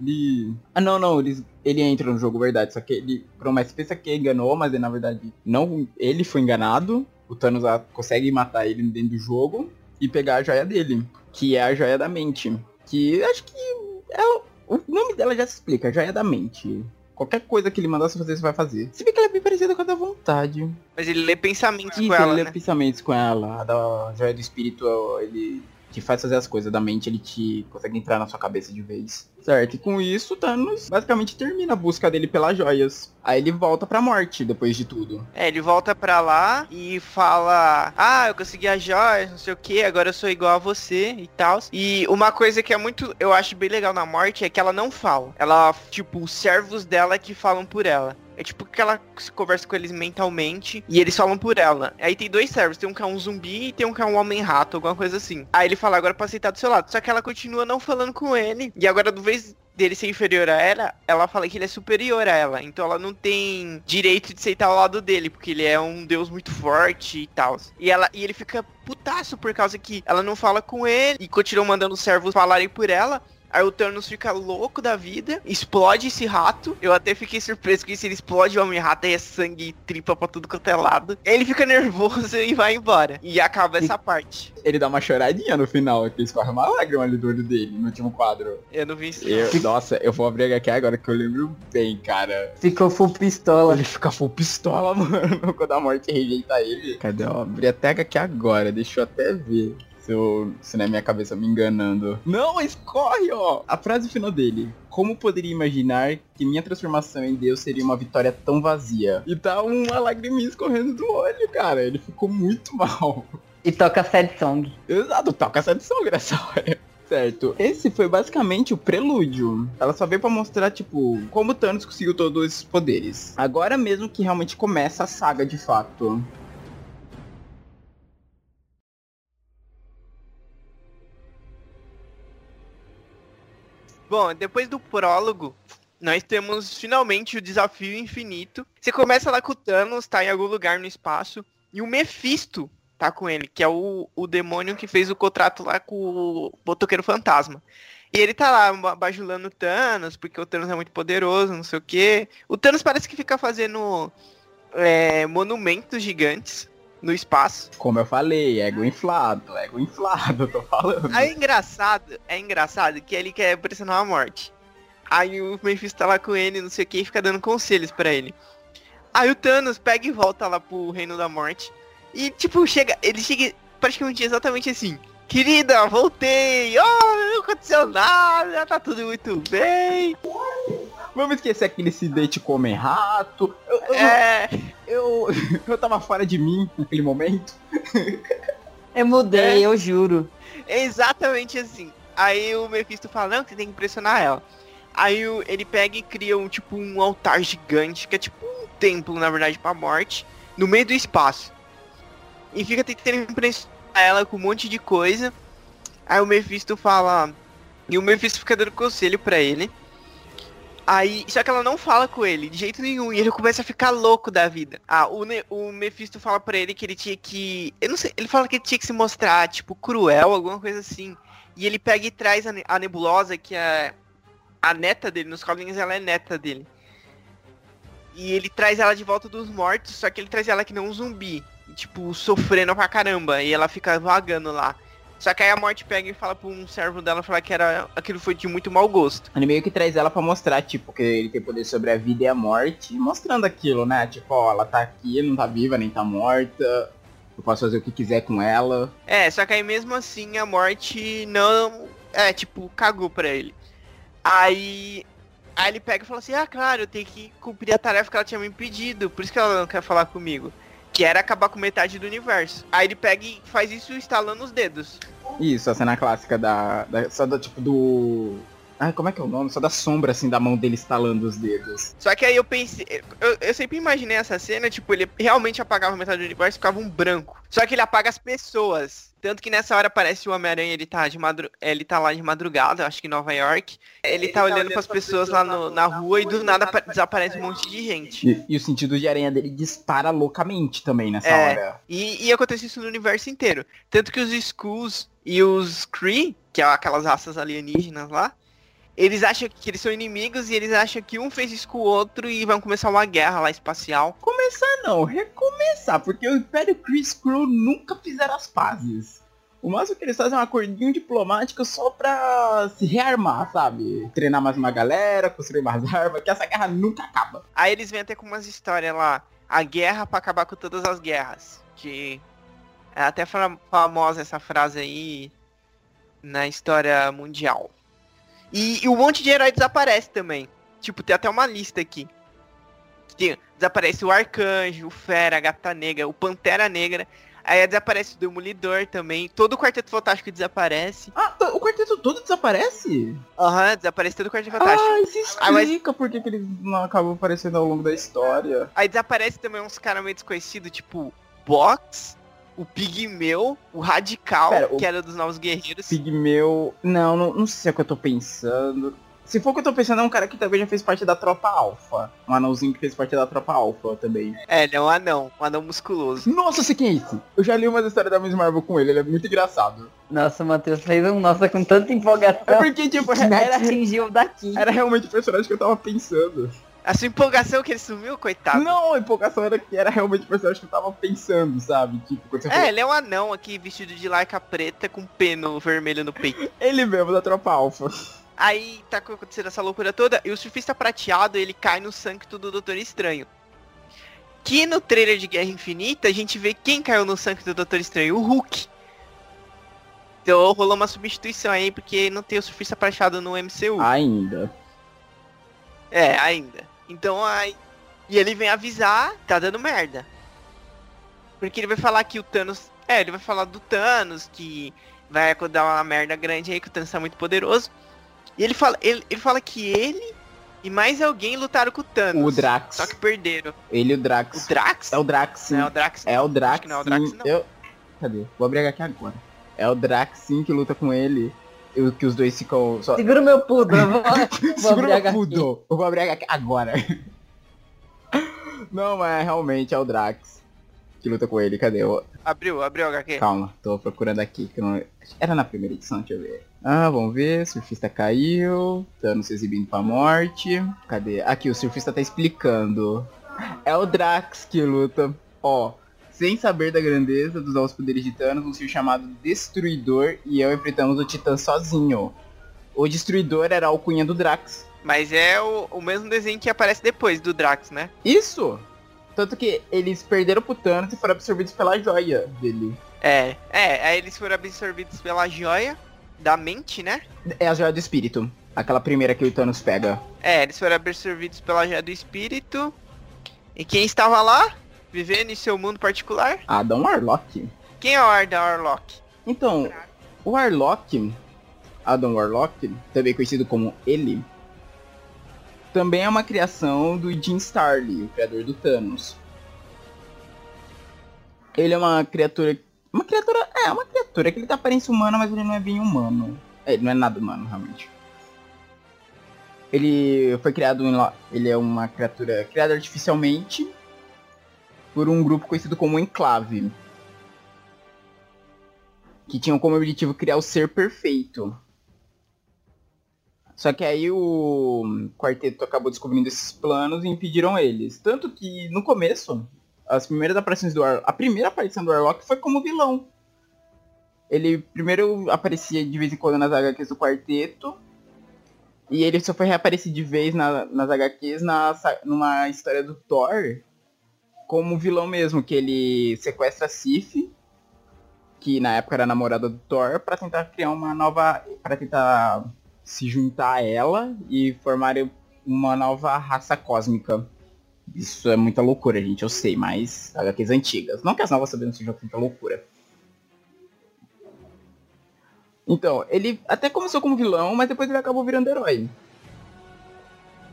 Ele. Ah não, não, eles. Ele entra no jogo, verdade. Só que ele. O Grão-Mestre pensa que enganou, mas na verdade não. Ele foi enganado. O Thanos ah, consegue matar ele dentro do jogo e pegar a joia dele. Que é a joia da mente. Que acho que. É, o- o nome dela já se explica, joia da mente. Qualquer coisa que ele mandasse fazer, você vai fazer. Se bem que ela é bem parecida com a da vontade. Mas ele lê pensamentos Isso, com ela, ele lê né? pensamentos com ela. A da joia do espírito, ele te faz fazer as coisas. Da mente, ele te consegue entrar na sua cabeça de vez. Certo, e com isso, Thanos basicamente termina a busca dele pelas joias. Aí ele volta pra morte depois de tudo. É, ele volta pra lá e fala: Ah, eu consegui as joias, não sei o que, agora eu sou igual a você e tal. E uma coisa que é muito, eu acho bem legal na morte é que ela não fala. Ela, tipo, os servos dela que falam por ela. É tipo que ela se conversa com eles mentalmente e eles falam por ela. Aí tem dois servos, tem um que é um zumbi e tem um que é um homem-rato, alguma coisa assim. Aí ele fala agora pra aceitar do seu lado. Só que ela continua não falando com ele. E agora, do vez dele ser inferior a ela, ela fala que ele é superior a ela. Então ela não tem direito de aceitar ao lado dele, porque ele é um deus muito forte e tal. E ela e ele fica putaço por causa que ela não fala com ele e continua mandando os servos falarem por ela. Aí o Thanos fica louco da vida, explode esse rato. Eu até fiquei surpreso que se ele explode o Homem-Rato, aí é sangue e tripa pra tudo quanto é lado. Ele fica nervoso e vai embora. E acaba essa parte. Ele dá uma choradinha no final, que escorre uma lágrima ali do olho dele, no último quadro. Eu não vi isso. Eu- nossa, eu vou abrir aqui agora que eu lembro bem, cara. Ficou full pistola. Ele fica full pistola, mano, quando a morte rejeita ele. Cadê? Eu abri até aqui agora, deixa eu até ver. Se, eu, se na minha cabeça me enganando. Não, escorre, ó! A frase final dele. Como poderia imaginar que minha transformação em Deus seria uma vitória tão vazia? E tá uma lagriminha escorrendo do olho, cara. Ele ficou muito mal. E toca sad song. Exato, toca essa edição nessa hora. Certo. Esse foi basicamente o prelúdio. Ela só veio pra mostrar, tipo, como o Thanos conseguiu todos esses poderes. Agora mesmo que realmente começa a saga de fato. Bom, depois do prólogo, nós temos finalmente o desafio infinito. Você começa lá com o Thanos, tá em algum lugar no espaço, e o Mephisto tá com ele, que é o, o demônio que fez o contrato lá com o Botoqueiro Fantasma. E ele tá lá bajulando o Thanos, porque o Thanos é muito poderoso, não sei o quê. O Thanos parece que fica fazendo é, monumentos gigantes no espaço. Como eu falei, ego inflado, ego inflado, tô falando. Aí é engraçado, é engraçado que ele quer pressionar a morte. Aí o Mephisto tá lá com ele, não sei o que, e fica dando conselhos para ele. Aí o Thanos pega e volta lá pro Reino da Morte. E tipo, chega, ele chega praticamente exatamente assim. Querida, voltei! Oh, não aconteceu nada, tá tudo muito bem. Vamos esquecer aquele incidente comer rato. Eu, eu, é... eu, eu tava fora de mim naquele momento. Eu mudei, é. eu juro. É exatamente assim. Aí o Mephisto fala, não, você tem que impressionar ela. Aí ele pega e cria um tipo um altar gigante, que é tipo um templo, na verdade, pra morte, no meio do espaço. E fica tentando impressionar ela com um monte de coisa. Aí o Mephisto fala. E o Mephisto fica dando conselho para ele. Aí, só que ela não fala com ele, de jeito nenhum, e ele começa a ficar louco da vida. Ah, o, ne o Mephisto fala pra ele que ele tinha que. Eu não sei, ele fala que ele tinha que se mostrar, tipo, cruel, alguma coisa assim. E ele pega e traz a, ne a nebulosa, que é a neta dele, nos quadrinhos ela é neta dele. E ele traz ela de volta dos mortos, só que ele traz ela que não um zumbi tipo, sofrendo pra caramba. E ela fica vagando lá. Só que aí a morte pega e fala pra um servo dela falar que era aquilo foi de muito mau gosto. Ele meio que traz ela para mostrar, tipo, que ele tem poder sobre a vida e a morte, mostrando aquilo, né? Tipo, ó, ela tá aqui, não tá viva, nem tá morta. Eu posso fazer o que quiser com ela. É, só que aí mesmo assim a morte não. É, tipo, cagou pra ele. Aí. Aí ele pega e fala assim, ah claro, eu tenho que cumprir a tarefa que ela tinha me pedido, por isso que ela não quer falar comigo que era acabar com metade do universo. Aí ele pega e faz isso instalando os dedos. Isso, a cena clássica da. da só do tipo do. Ai, como é que é o nome? Só da sombra, assim, da mão dele estalando os dedos. Só que aí eu pensei. Eu, eu sempre imaginei essa cena, tipo, ele realmente apagava metade do universo e ficava um branco. Só que ele apaga as pessoas. Tanto que nessa hora parece o Homem-Aranha, ele tá de madru... ele tá lá de madrugada, acho que em Nova York. Ele, ele tá, tá olhando para as pessoas lá no, na rua e do nada desaparece um monte de gente. E, e, o sentido de aranha dele dispara loucamente também nessa é, hora. E, e acontece isso no universo inteiro. Tanto que os Skulls e os Kree, que é aquelas raças alienígenas lá, eles acham que eles são inimigos e eles acham que um fez isso com o outro e vão começar uma guerra lá espacial. Começar não, recomeçar, porque o Império Chris Crew nunca fizeram as pazes. O máximo que eles fazem é um acordinho diplomático só pra se rearmar, sabe? Treinar mais uma galera, construir mais armas, que essa guerra nunca acaba. Aí eles vêm até com umas histórias lá. A guerra para acabar com todas as guerras. Que é até famosa essa frase aí na história mundial. E, e um monte de herói desaparece também. Tipo, tem até uma lista aqui. Tem, desaparece o Arcanjo, o Fera, a Gata Negra, o Pantera Negra. Aí desaparece o Demolidor também. Todo o Quarteto Fantástico desaparece. Ah, o Quarteto todo desaparece? Aham, uhum, desaparece todo o Quarteto Fantástico. Ah, isso explica mas... por que, que eles não acabam aparecendo ao longo da história. Aí desaparece também uns caras meio desconhecidos, tipo Box, o Pigmeu, o Radical, Pera, que o era dos Novos Guerreiros. Pigmeu. Não, não, não sei se é o que eu tô pensando. Se for o que eu tô pensando, é um cara que também já fez parte da tropa alfa. Um anãozinho que fez parte da tropa alfa também. É, ele é um anão, um anão musculoso. Nossa, sei quem é esse? Eu já li umas histórias da Miss Marvel com ele, ele é muito engraçado. Nossa, o Matheus fez um nossa com tanta empolgação. É porque, tipo, era, atingiu daqui. Era realmente o personagem que eu tava pensando. A sua empolgação que ele sumiu, coitado. Não, a empolgação era que era realmente o personagem que eu tava pensando, sabe? Tipo, é, falou... ele é um anão aqui vestido de laica preta com peno vermelho no peito. ele mesmo, da tropa alfa. Aí tá acontecendo essa loucura toda e o surfista prateado ele cai no sancto do Doutor Estranho. Que no trailer de Guerra Infinita a gente vê quem caiu no sancto do Doutor Estranho, o Hulk. Então rolou uma substituição aí porque não tem o surfista prateado no MCU. Ainda. É, ainda. Então aí. E ele vem avisar, tá dando merda. Porque ele vai falar que o Thanos. É, ele vai falar do Thanos, que vai dar uma merda grande aí, que o Thanos tá muito poderoso. E ele fala, ele, ele fala que ele e mais alguém lutaram com o Thanos. O Drax. Só que perderam. Ele e o Drax. O Drax? É o Drax. Sim. Não é o Drax. É o Drax. não é o Drax, não. Eu... Cadê? Vou abrir aqui agora. É o Drax sim que luta com ele. Eu, que os dois ficam. Só... Segura o meu pudo, eu vou. Segura o meu pudo. Eu vou abrir aqui agora. Não, mas realmente é o Drax. que luta com ele. Cadê? o Abriu, abriu o HQ. Calma, tô procurando aqui. Que não... Era na primeira edição, deixa eu ver. Ah, vamos ver. Surfista caiu. Thanos se exibindo pra morte. Cadê? Aqui, o surfista tá explicando. É o Drax que luta. Ó, sem saber da grandeza dos novos poderes de Thanos, um ser chamado Destruidor e eu enfrentamos o Titã sozinho. O Destruidor era a alcunha do Drax. Mas é o, o mesmo desenho que aparece depois do Drax, né? Isso! Tanto que eles perderam pro Thanos e foram absorvidos pela joia dele. É, é, aí eles foram absorvidos pela joia da mente, né? É a joia do espírito. Aquela primeira que o Thanos pega. É, eles foram absorvidos pela joia do espírito. E quem estava lá, vivendo em seu mundo particular? Adam Warlock. Quem é o Arda Warlock? Então, o Warlock, Adam Warlock, também conhecido como ele, também é uma criação do Jim Starley, o criador do Thanos. Ele é uma criatura. Uma criatura. É, uma criatura que ele tem aparência humana, mas ele não é bem humano. É, ele não é nada humano, realmente. Ele foi criado em. Ele é uma criatura criada artificialmente por um grupo conhecido como Enclave. Que tinham como objetivo criar o ser perfeito. Só que aí o quarteto acabou descobrindo esses planos e impediram eles. Tanto que no começo, as primeiras aparições do War... A primeira aparição do Warlock foi como vilão. Ele primeiro aparecia de vez em quando nas HQs do quarteto. E ele só foi reaparecer de vez na- nas HQs na, numa história do Thor. Como vilão mesmo, que ele sequestra Sif, que na época era namorada do Thor, pra tentar criar uma nova. para tentar se juntar a ela e formar uma nova raça cósmica. Isso é muita loucura, gente, eu sei, mas HQs antigas. Não que as novas não sejam tanta loucura. Então, ele até começou como vilão, mas depois ele acabou virando herói.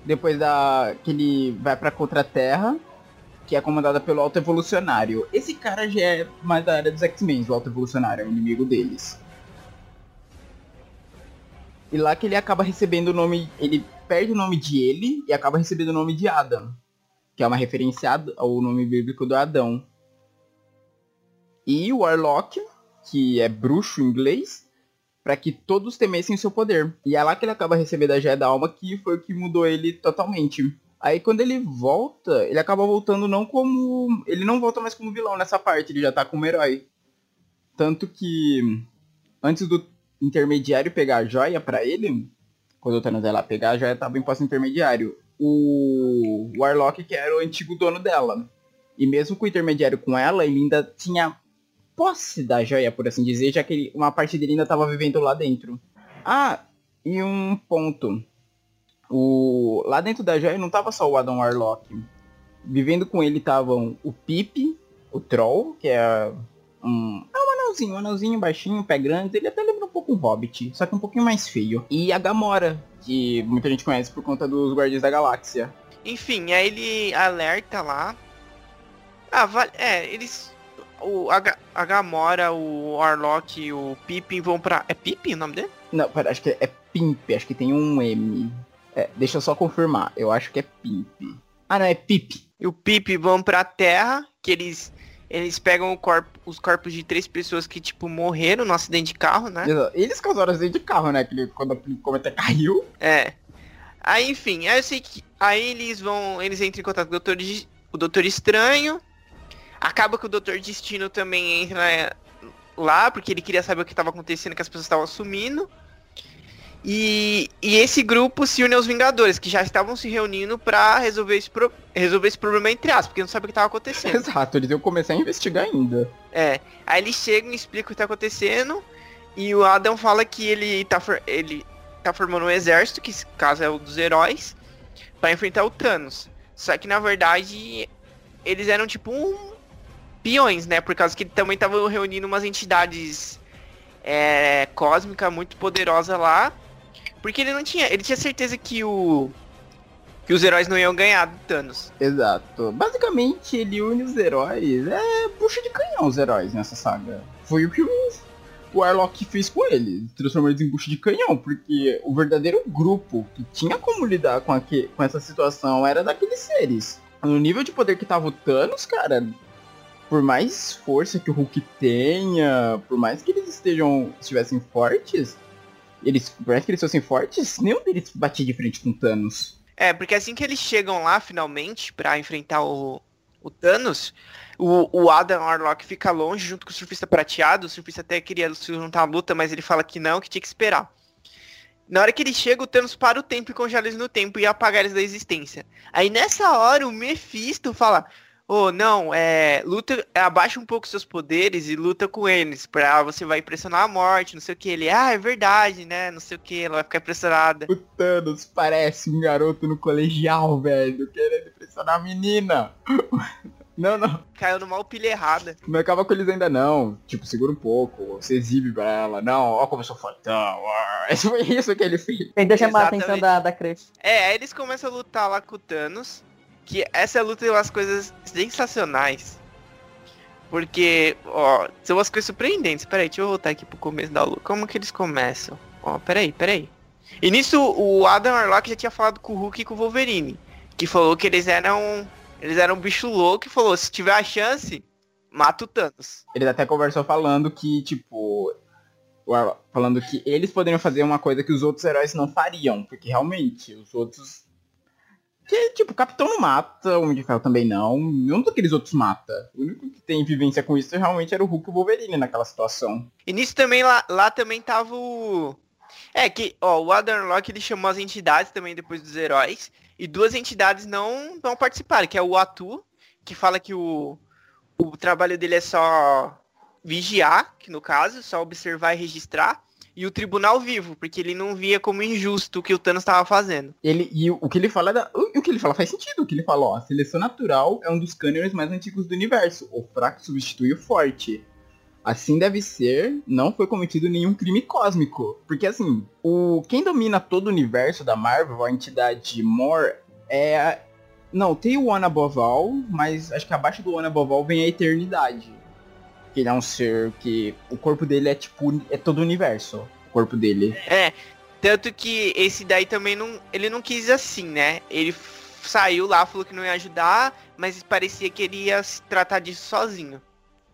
Depois da. que ele vai pra Contra-Terra, que é comandada pelo Alto Evolucionário. Esse cara já é mais da área dos X-Men, o Alto Evolucionário, é o inimigo deles. E lá que ele acaba recebendo o nome. Ele perde o nome de ele e acaba recebendo o nome de Adam. Que é uma referência ao nome bíblico do Adão. E o Warlock, que é bruxo em inglês, para que todos temessem o seu poder. E é lá que ele acaba recebendo a Joia da Alma, que foi o que mudou ele totalmente. Aí quando ele volta, ele acaba voltando não como. Ele não volta mais como vilão nessa parte, ele já tá como herói. Tanto que antes do intermediário pegar a joia pra ele, quando o Thanos vai lá pegar, a joia tava em posse intermediário. O Warlock, que era o antigo dono dela. E mesmo com o intermediário com ela, ele ainda tinha posse da joia, por assim dizer, já que ele- uma parte dele ainda tava vivendo lá dentro. Ah, e um ponto. O... Lá dentro da joia não tava só o Adam Warlock. Vivendo com ele estavam o Pip, o Troll, que é um... É um anãozinho, um anãozinho baixinho, pé grande. Ele até lembra um pouco um Hobbit, só que um pouquinho mais feio. E a Gamora, que muita gente conhece por conta dos Guardiões da Galáxia. Enfim, aí ele alerta lá. Ah, vale. É, eles. O, a, a Gamora, o Warlock e o Pippin vão pra. É Pippin o nome dele? Não, pera, acho que é Pimp, acho que tem um M. É, deixa eu só confirmar, eu acho que é Pimp. Ah, não, é Pip. E o Pip vão pra Terra, que eles. Eles pegam o corpo, os corpos de três pessoas que, tipo, morreram no acidente de carro, né? Eles causaram acidente de carro, né? Que ele- quando o cometa caiu. É. Aí, enfim, aí eu sei que. Aí eles vão. Eles entram em contato com o Doutor, o Doutor Estranho. Acaba que o Doutor Destino também entra é, lá, porque ele queria saber o que estava acontecendo, que as pessoas estavam sumindo. E, e esse grupo se une aos Vingadores, que já estavam se reunindo pra resolver esse, pro- resolver esse problema entre aspas, porque não sabem o que estava acontecendo. Exato, eles iam começar a investigar ainda. É. Aí eles chegam e explicam o que tá acontecendo. E o Adam fala que ele tá, ele tá formando um exército, que esse caso é o dos heróis, pra enfrentar o Thanos. Só que na verdade eles eram tipo um peões, né? Por causa que ele também tava reunindo umas entidades é, cósmicas muito poderosas lá. Porque ele não tinha. Ele tinha certeza que o. Que os heróis não iam ganhar do Thanos. Exato. Basicamente, ele une os heróis. É bucha de canhão os heróis nessa saga. Foi o que o, Warlock fez com eles. Transformou eles em bucha de canhão. Porque o verdadeiro grupo que tinha como lidar com, aque- com essa situação era daqueles seres. No nível de poder que tava o Thanos, cara, por mais força que o Hulk tenha, por mais que eles estejam estivessem fortes, eles, mais que eles fossem fortes, nenhum deles batia de frente com Thanos. É, porque assim que eles chegam lá, finalmente, pra enfrentar o, o Thanos, o, o Adam Warlock fica longe junto com o surfista prateado. O surfista até queria se juntar à luta, mas ele fala que não, que tinha que esperar. Na hora que ele chega, o Thanos para o tempo e congela eles no tempo e apaga eles da existência. Aí nessa hora o Mephisto fala, oh, não, é. Luta, abaixa um pouco seus poderes e luta com eles. Pra você vai impressionar a morte, não sei o que. Ele, ah, é verdade, né? Não sei o que, ela vai ficar impressionada. O Thanos parece um garoto no colegial, velho, querendo impressionar a menina. Não, não. Caiu numa pilha errada. Não acaba com eles ainda não. Tipo, segura um pouco. Você exibe pra ela. Não, ó como eu sou. Esse foi isso que ele fez. Tenta chamar a atenção da, da crush. É, aí eles começam a lutar lá com o Thanos. Que essa luta é umas coisas sensacionais. Porque, ó, são umas coisas surpreendentes. Peraí, deixa eu voltar aqui pro começo da luta. Como que eles começam? Ó, peraí, peraí. E nisso, o Adam Warlock já tinha falado com o Hulk e com o Wolverine. Que falou que eles eram eles eram um bicho louco e falou, se tiver a chance, mata o Thanos. Eles até conversou falando que, tipo. Falando que eles poderiam fazer uma coisa que os outros heróis não fariam. Porque realmente, os outros. Que, tipo, o Capitão não mata, o Homem de Ferro também não. Nenhum daqueles outros mata. O único que tem vivência com isso realmente era o Hulk e o Wolverine naquela situação. E nisso também, lá, lá também tava o. É, que, ó, o Adam Locke ele chamou as entidades também depois dos heróis. E duas entidades não, não participaram, que é o Atu, que fala que o, o trabalho dele é só vigiar, que no caso, só observar e registrar, e o Tribunal Vivo, porque ele não via como injusto o que o Thanos estava fazendo. Ele, e o, o que ele fala da, o, o, que ele fala faz sentido. O que ele fala, ó, a seleção natural é um dos cânones mais antigos do universo. O fraco substitui o forte. Assim deve ser, não foi cometido nenhum crime cósmico. Porque assim, o quem domina todo o universo da Marvel, a entidade More, é. A... Não, tem o One Above All, mas acho que abaixo do One Above All vem a Eternidade. Que ele é um ser que. O corpo dele é tipo. É todo o universo. O corpo dele. É. Tanto que esse daí também não. Ele não quis assim, né? Ele saiu lá, falou que não ia ajudar, mas parecia que ele ia se tratar disso sozinho.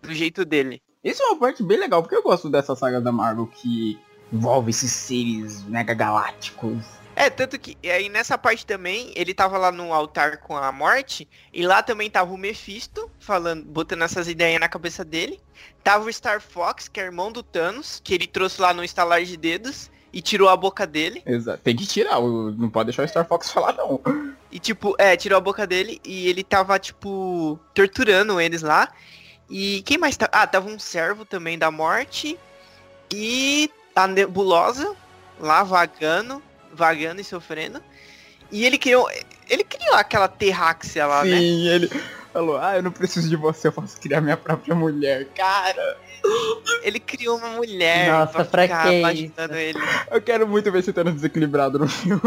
Do jeito dele. Isso é uma parte bem legal, porque eu gosto dessa saga da Marvel que envolve esses seres mega galácticos. É, tanto que aí nessa parte também, ele tava lá no altar com a morte, e lá também tava o Mephisto, falando, botando essas ideias na cabeça dele. Tava o Star Fox, que é irmão do Thanos, que ele trouxe lá no estalar de dedos e tirou a boca dele. Exato. Tem que tirar, não pode deixar o Star Fox falar não. E tipo, é, tirou a boca dele e ele tava, tipo, torturando eles lá. E quem mais tá? Ah, tava um servo também da morte. E a nebulosa lá vagando, vagando e sofrendo. E ele criou. Ele criou aquela terráxia lá, Sim, né? Sim, ele falou, ah, eu não preciso de você, eu posso criar minha própria mulher. Cara! Ele criou uma mulher Nossa, pra, pra que ele. Eu quero muito ver você tendo desequilibrado no filme.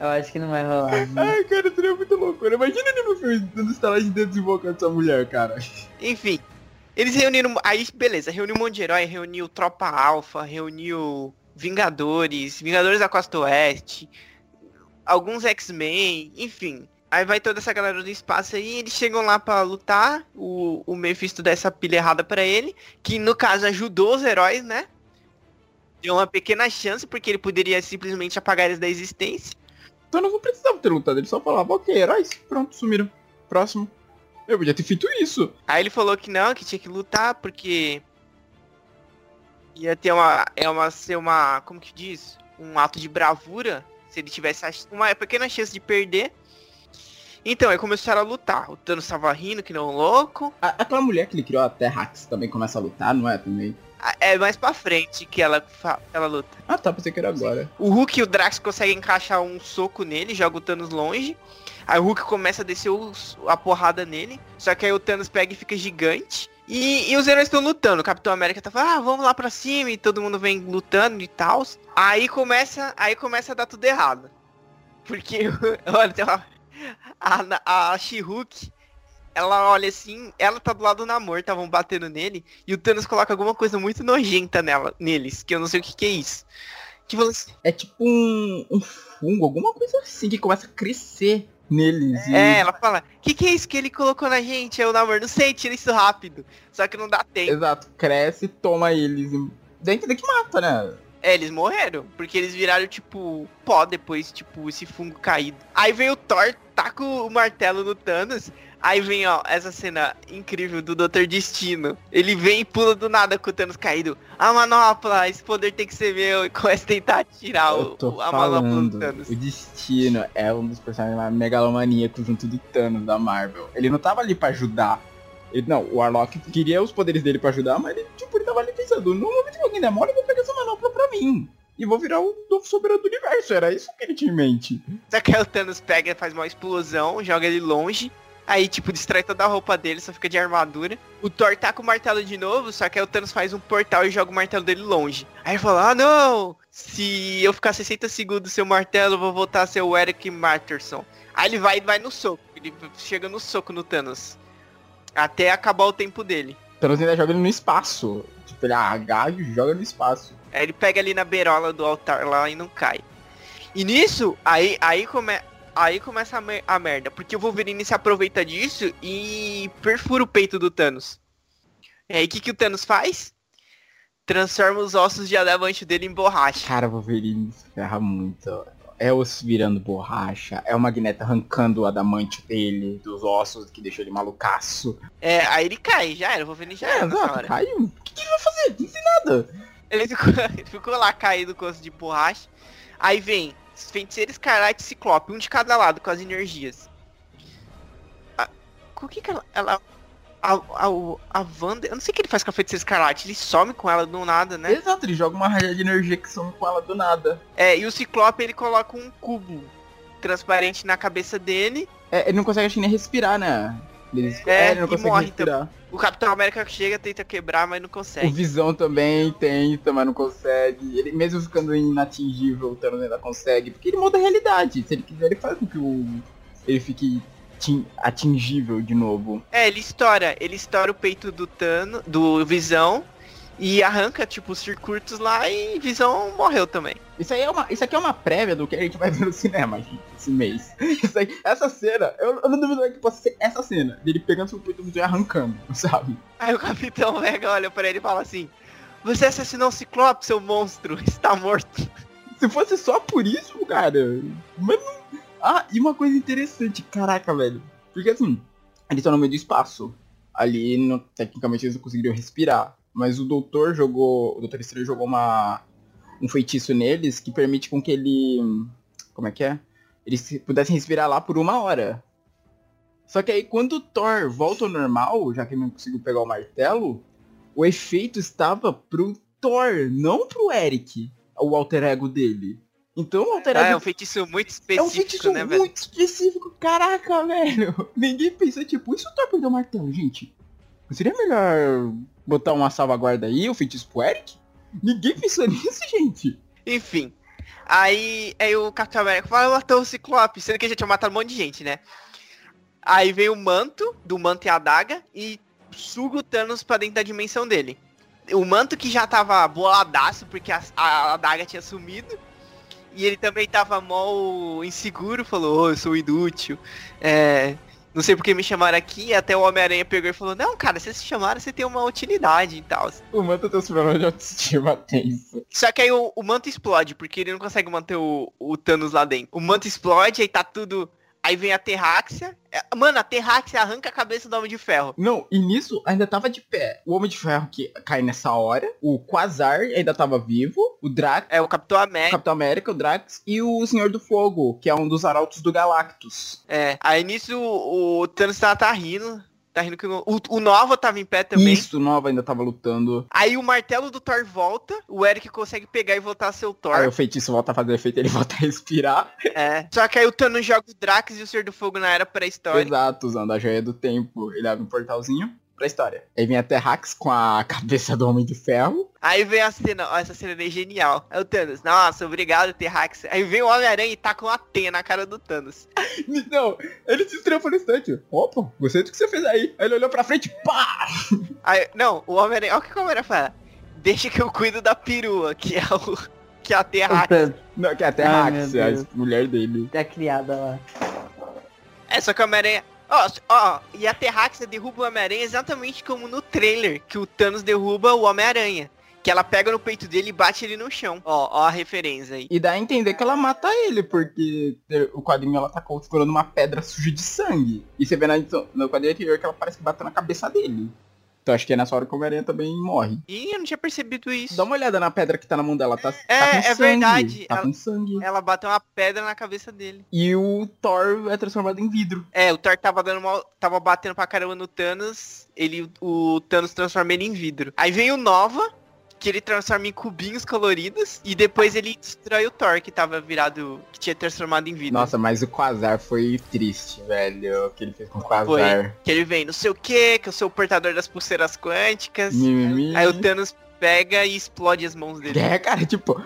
Eu acho que não vai rolar. Né? Ai, cara, seria muito loucura. Imagina ele no filme dando estalagem de dedos invocando essa mulher, cara. Enfim. Eles reuniram. Aí, beleza, reuniu um monte de herói, reuniu Tropa Alpha, reuniu Vingadores, Vingadores da Costa Oeste, alguns X-Men, enfim. Aí vai toda essa galera do espaço aí, eles chegam lá para lutar, o, o Mephisto dá essa pilha errada pra ele, que no caso ajudou os heróis, né? Deu uma pequena chance, porque ele poderia simplesmente apagar eles da existência. Então não precisava ter lutado, ele só falava, ok, heróis, pronto, sumiram. Próximo. Eu podia ter feito isso. Aí ele falou que não, que tinha que lutar, porque ia ter uma. É uma ser uma. Como que diz? Um ato de bravura. Se ele tivesse uma pequena chance de perder. Então, aí começaram a lutar. O Thanos tava rindo, que não um louco. A, aquela mulher que ele criou, a Terrax, também começa a lutar, não é? Também. É mais pra frente que ela, ela luta. Ah tá, pensei que era agora. O Hulk e o Drax conseguem encaixar um soco nele, joga o Thanos longe. Aí o Hulk começa a descer os, a porrada nele. Só que aí o Thanos pega e fica gigante. E, e os heróis estão lutando. O Capitão América tá falando, ah, vamos lá pra cima. E todo mundo vem lutando e tal. Aí começa, aí começa a dar tudo errado. Porque, olha, tem uma, a, a She-Hulk ela olha assim, ela tá do lado do namoro, estavam batendo nele, e o Thanos coloca alguma coisa muito nojenta nela, neles, que eu não sei o que, que é isso. Tipo é tipo um, um fungo, alguma coisa assim, que começa a crescer neles. e- É, ela fala, que que é isso que ele colocou na gente? Eu, namoro, não sei, tira isso rápido. Só que não dá tempo. Exato, cresce, toma eles e dentro daqui mata, né? É, eles morreram, porque eles viraram, tipo, pó depois, tipo, esse fungo caído. Aí vem o Thor, taca o martelo no Thanos. Aí vem, ó, essa cena incrível do Doutor Destino. Ele vem e pula do nada com o Thanos caído. A manopla, esse poder tem que ser meu. E começa a tentar tirar o, o- a manopla do falando, Thanos. o Destino é um dos personagens mais megalomaníacos junto do Thanos da Marvel. Ele não tava ali pra ajudar. Ele, não, o Warlock queria os poderes dele pra ajudar, mas ele, tipo, ele tava ali pensando, no momento que alguém demora, eu vou pegar essa manopla pra mim. E vou virar o novo soberano do universo. Era isso que ele tinha em mente. Só que aí o Thanos pega, faz uma explosão, joga ele longe. Aí, tipo, destrói toda a roupa dele, só fica de armadura. O Thor tá com o martelo de novo, só que aí o Thanos faz um portal e joga o martelo dele longe. Aí ele fala, ah não! Se eu ficar 60 segundos sem o martelo, eu vou voltar a ser o Eric Matterson. Aí ele vai vai no soco. Ele chega no soco no Thanos. Até acabar o tempo dele. Thanos ainda joga ele no espaço. Tipo, ele agarra e joga no espaço. Aí ele pega ali na beirola do altar lá e não cai. E nisso, aí, aí, come, aí começa a, mer- a merda. Porque o Wolverine se aproveita disso e perfura o peito do Thanos. E aí o que, que o Thanos faz? Transforma os ossos de adamante dele em borracha. Cara, o Wolverine se ferra muito. É osso virando borracha, é o Magneto arrancando o adamante dele, dos ossos, que deixou ele malucaço. É, aí ele cai, já era, o Wolverine já É, era. exato, caiu. O que, que ele vai fazer? Não tem nada. Ele ficou, ele ficou lá caído com osso de borracha. Aí vem Feiticeiro Escarlate e Ciclope, um de cada lado com as energias. A, com o que que ela... ela a, a, a Wanda... Eu não sei o que ele faz com a Feiticeira Escarlate. Ele some com ela do nada, né? Exato, ele joga uma raia de energia que some com ela do nada. É, e o Ciclope ele coloca um cubo transparente na cabeça dele. É, ele não consegue acho nem respirar, né? Ele, É, ele não consegue morre respirar. O Capitão América chega, tenta quebrar, mas não O consegue. Visão também tenta, mas não consegue. Ele mesmo ficando inatingível, o Thanos ainda consegue. Porque ele muda a realidade. Se ele quiser, ele faz com que o... ele fique atin- atingível de novo. É, ele estoura. Ele estoura o peito do Thanos, do Visão. E arranca, tipo, os circuitos lá e Visão morreu também. Isso aí é uma, isso aqui é uma prévia do que a gente vai ver no cinema gente, esse mês. Isso aí, essa cena, eu, eu não duvido que possa ser essa cena, dele pegando seu peito e arrancando, sabe? Aí o Capitão Mega olha pra ele e fala assim: Você assassinou o Ciclope, seu monstro, está morto. Se fosse só por isso, cara. Mas não... Ah, e uma coisa interessante, caraca, velho. Porque assim, eles estão no meio do espaço. Ali, não- tecnicamente, eles não conseguiriam respirar. Mas o doutor jogou. O doutor Estranho jogou uma. um feitiço neles que permite com que ele. Como é que é? Eles se- pudessem respirar lá por uma hora. Só que aí quando o Thor volta ao normal, já que ele não conseguiu pegar o martelo, o efeito estava pro Thor, não pro Eric, o alter ego dele. Então o alter Ah, ego é um feitiço muito é um específico, feitiço né, velho? muito específico. Caraca, velho. Ninguém pensou, tipo, se o Thor perder o martelo, gente? Não seria melhor botar uma salvaguarda aí, o feitiço pro Eric? Ninguém pensou nisso, gente. Enfim. Aí, aí o Capitão América fala, matou o Ciclope, sendo que já tinha matado um monte de gente, né? Aí vem o manto, do manto e a adaga, e suga o Thanos pra dentro da dimensão dele. O manto que já tava boladaço, porque a, a adaga tinha sumido. E ele também tava mó inseguro, falou, ô, eu sou inútil. É, não sei porque me chamaram aqui, até o Homem-Aranha pegou e falou, não, cara, se vocês chamaram, você tem uma utilidade e tal. O manto tem os problemas de autoestima tenso. Só que aí o, o manto explode, porque ele não consegue manter o, o Thanos lá dentro. O manto explode, aí tá tudo. Aí vem a Terráxia. É, Mano, a Terráxia arranca a cabeça do Homem de Ferro. Não, e nisso ainda tava de pé. O Homem de Ferro que cai nessa hora. O Quasar ainda tava vivo. O Drax, É o Capitão o América. Capitão América, o Drax e o Senhor do Fogo, que é um dos arautos do Galactus. É. Aí nisso o, o Thanos tá, tá rindo. Tá rindo que o, o, o Nova tava em pé também. Isso, Nova ainda tava lutando. Aí o martelo do Thor volta. O Eric consegue pegar e voltar o Thor. Aí o feitiço volta a fazer efeito, ele volta a respirar. É. Só que aí o Thanos joga o Drax e o Ser do Fogo na era pré-história. Exato, usando a joia do tempo. Ele abre um portalzinho pra história. Aí vem a Terrax com a cabeça do Homem de Ferro. Aí vem a cena, ó, essa cena é genial. Aí o Thanos, nossa, obrigado, Terrax. Aí vem o Homem-Aranha e tá com uma teia na cara do Thanos. Não, ele se estreou por um instante. Opa, gostei do que você fez aí. Aí ele olhou pra frente, pá! Aí, não, o Homem-Aranha, olha o que o Homem-Aranha fala. Deixa que eu cuido da perua, que é o. Que é a Terrax. Não, que é a Terrax, a mulher dele. tá criada lá. É, só que o Homem-Aranha. Ó, ó, e a Terráquea derruba o Homem-Aranha exatamente como no trailer que o Thanos derruba o Homem-Aranha. Que ela pega no peito dele e bate ele no chão. Ó, ó a referência aí. E dá a entender que ela mata ele, porque o quadrinho ela tá segurando uma pedra suja de sangue. E você vê na, no quadrinho anterior que ela parece que bateu na cabeça dele. Então acho que é nessa hora que o Homem-Aranha também morre. Ih, eu não tinha percebido isso. Dá uma olhada na pedra que tá na mão dela, tá, é, tá com é sangue. verdade. Tá ela, com sangue. Ela bateu uma pedra na cabeça dele. E o Thor é transformado em vidro. É, o Thor tava dando mal, tava batendo pra caramba no Thanos, ele, o Thanos transforma ele em vidro. Aí vem o Nova, que ele transforma em cubinhos coloridos e depois ele destrói o Thor que tava virado, que tinha transformado em vidro. Nossa, mas o Quasar foi triste, velho, o que ele fez com o Quasar. Foi. Que ele vem, não sei o que, que eu sou o portador das pulseiras quânticas. Mimimi. Aí o Thanos pega e explode as mãos dele. É, cara, tipo,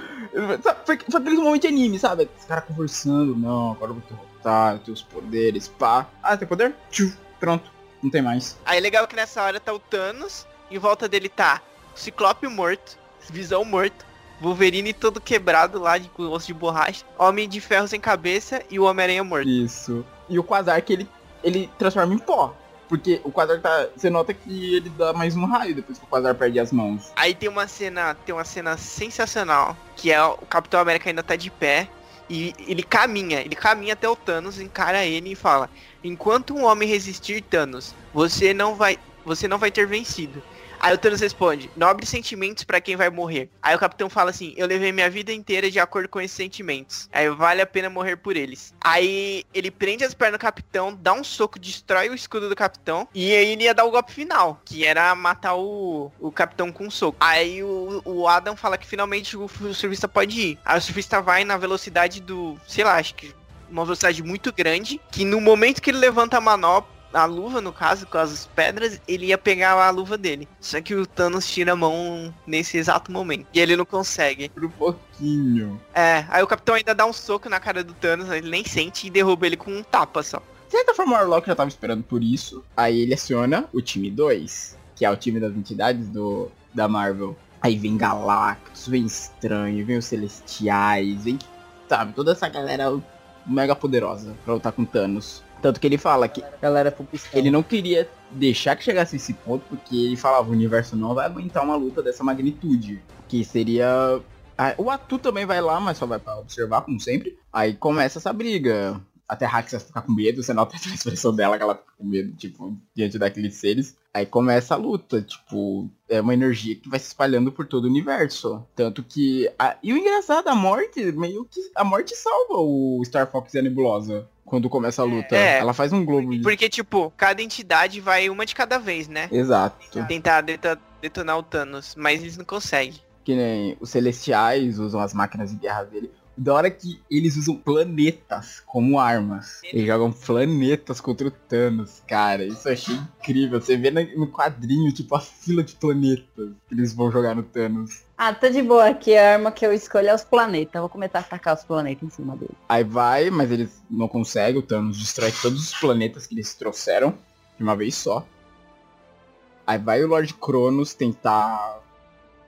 foi, foi aqueles momentos de anime, sabe? Os caras conversando, não, agora eu vou te derrotar, teus poderes, pá. Ah, tem poder? Tchum, pronto, não tem mais. Aí é legal que nessa hora tá o Thanos, em volta dele tá Ciclope morto, Visão morto, Wolverine todo quebrado lá de, com osso de borracha, Homem de Ferro sem cabeça e o Homem-Aranha morto. Isso. E o Quasar que ele, ele transforma em pó. Porque o Quasar tá. Você nota que ele dá mais um raio depois que o Quasar perde as mãos. Aí tem uma cena. Tem uma cena sensacional. Que é o Capitão América ainda tá de pé. E ele caminha, ele caminha até o Thanos, encara ele e fala: Enquanto um homem resistir, Thanos, você não vai. Você não vai ter vencido. Aí o Thanos responde, nobres sentimentos para quem vai morrer. Aí o capitão fala assim, eu levei minha vida inteira de acordo com esses sentimentos. Aí vale a pena morrer por eles. Aí ele prende as pernas do capitão, dá um soco, destrói o escudo do capitão. E aí ele ia dar o golpe final, que era matar o, o capitão com um soco. Aí o, o Adam fala que finalmente o, o surfista pode ir. Aí o surfista vai na velocidade do, sei lá, acho que uma velocidade muito grande, que no momento que ele levanta a manopla, a luva, no caso, com as pedras, ele ia pegar a luva dele. Só que o Thanos tira a mão nesse exato momento. E ele não consegue. Por um pouquinho. É, aí o capitão ainda dá um soco na cara do Thanos, ele nem sente e derruba ele com um tapa só. De certa forma, o Warlock já tava esperando por isso. Aí ele aciona o time 2, que é o time das entidades do, da Marvel. Aí vem Galactus, vem Estranho, vem os Celestiais, vem, sabe, toda essa galera mega poderosa pra lutar com Thanos. Tanto que ele fala que Galera, ele não queria deixar que chegasse esse ponto, porque ele falava, o universo não vai aguentar uma luta dessa magnitude. Que seria. O Atu também vai lá, mas só vai pra observar, como sempre. Aí começa essa briga. Até Raxa fica com medo, você nota a expressão dela que ela fica com medo, tipo, diante daqueles seres. Aí começa a luta, tipo, é uma energia que vai se espalhando por todo o universo. Tanto que. A... E o engraçado, a morte, meio que. A morte salva o Star Fox e a Nebulosa quando começa a luta. É. Ela faz um globo. de- Porque, tipo, cada entidade vai uma de cada vez, né? Exato. Tentar detonar o Thanos, mas eles não conseguem. Que nem os celestiais usam as máquinas de guerra dele. Da hora que eles usam planetas como armas. Eles jogam planetas contra o Thanos, cara. Isso eu achei incrível. Você vê no quadrinho, tipo, a fila de planetas que eles vão jogar no Thanos. Ah, tá de boa aqui. A arma que eu escolho é os planetas. Eu vou começar a atacar os planetas em cima dele. Aí vai, mas eles não conseguem. O Thanos destrói todos os planetas que eles trouxeram de uma vez só. Aí vai o Lord Cronos tentar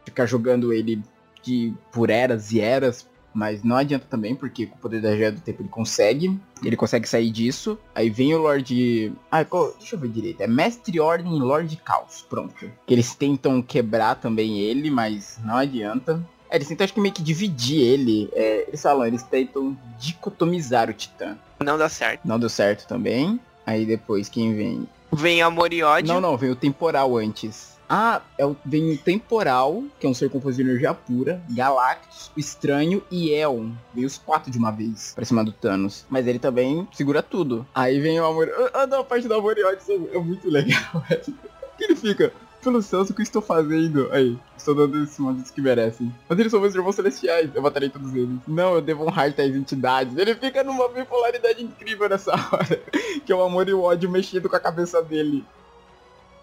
ficar jogando ele de por eras e eras, mas não adianta também, porque com o poder da Joia do Tempo ele consegue. Ele consegue sair disso. Aí vem o Lord. Ah, deixa eu ver direito. É Mestre Ordem e Lord Caos. Pronto. Que eles tentam quebrar também ele, mas não adianta. É, eles tentam acho que meio que dividir ele. É, eles falam, eles tentam dicotomizar o Titã. Não dá certo. Não deu certo também. Aí depois quem vem? Vem amor e ódio. Não, não, vem o temporal antes. Ah, é o, vem o temporal, que é um ser composto de energia pura, Galactus, Estranho e Eon. Vem os quatro de uma vez pra cima do Thanos. Mas ele também segura tudo. Aí vem o amor. Ah, não, a parte do amor ódio é muito legal. Que ele fica. Pelo Celso, o que estou fazendo? Aí, estou dando esses malditos que merecem. Mas eles são meus irmãos celestiais, eu matarei todos eles. Não, eu devo honrar tais entidades. Ele fica numa bipolaridade incrível nessa hora. Que é o amor e o ódio mexendo com a cabeça dele.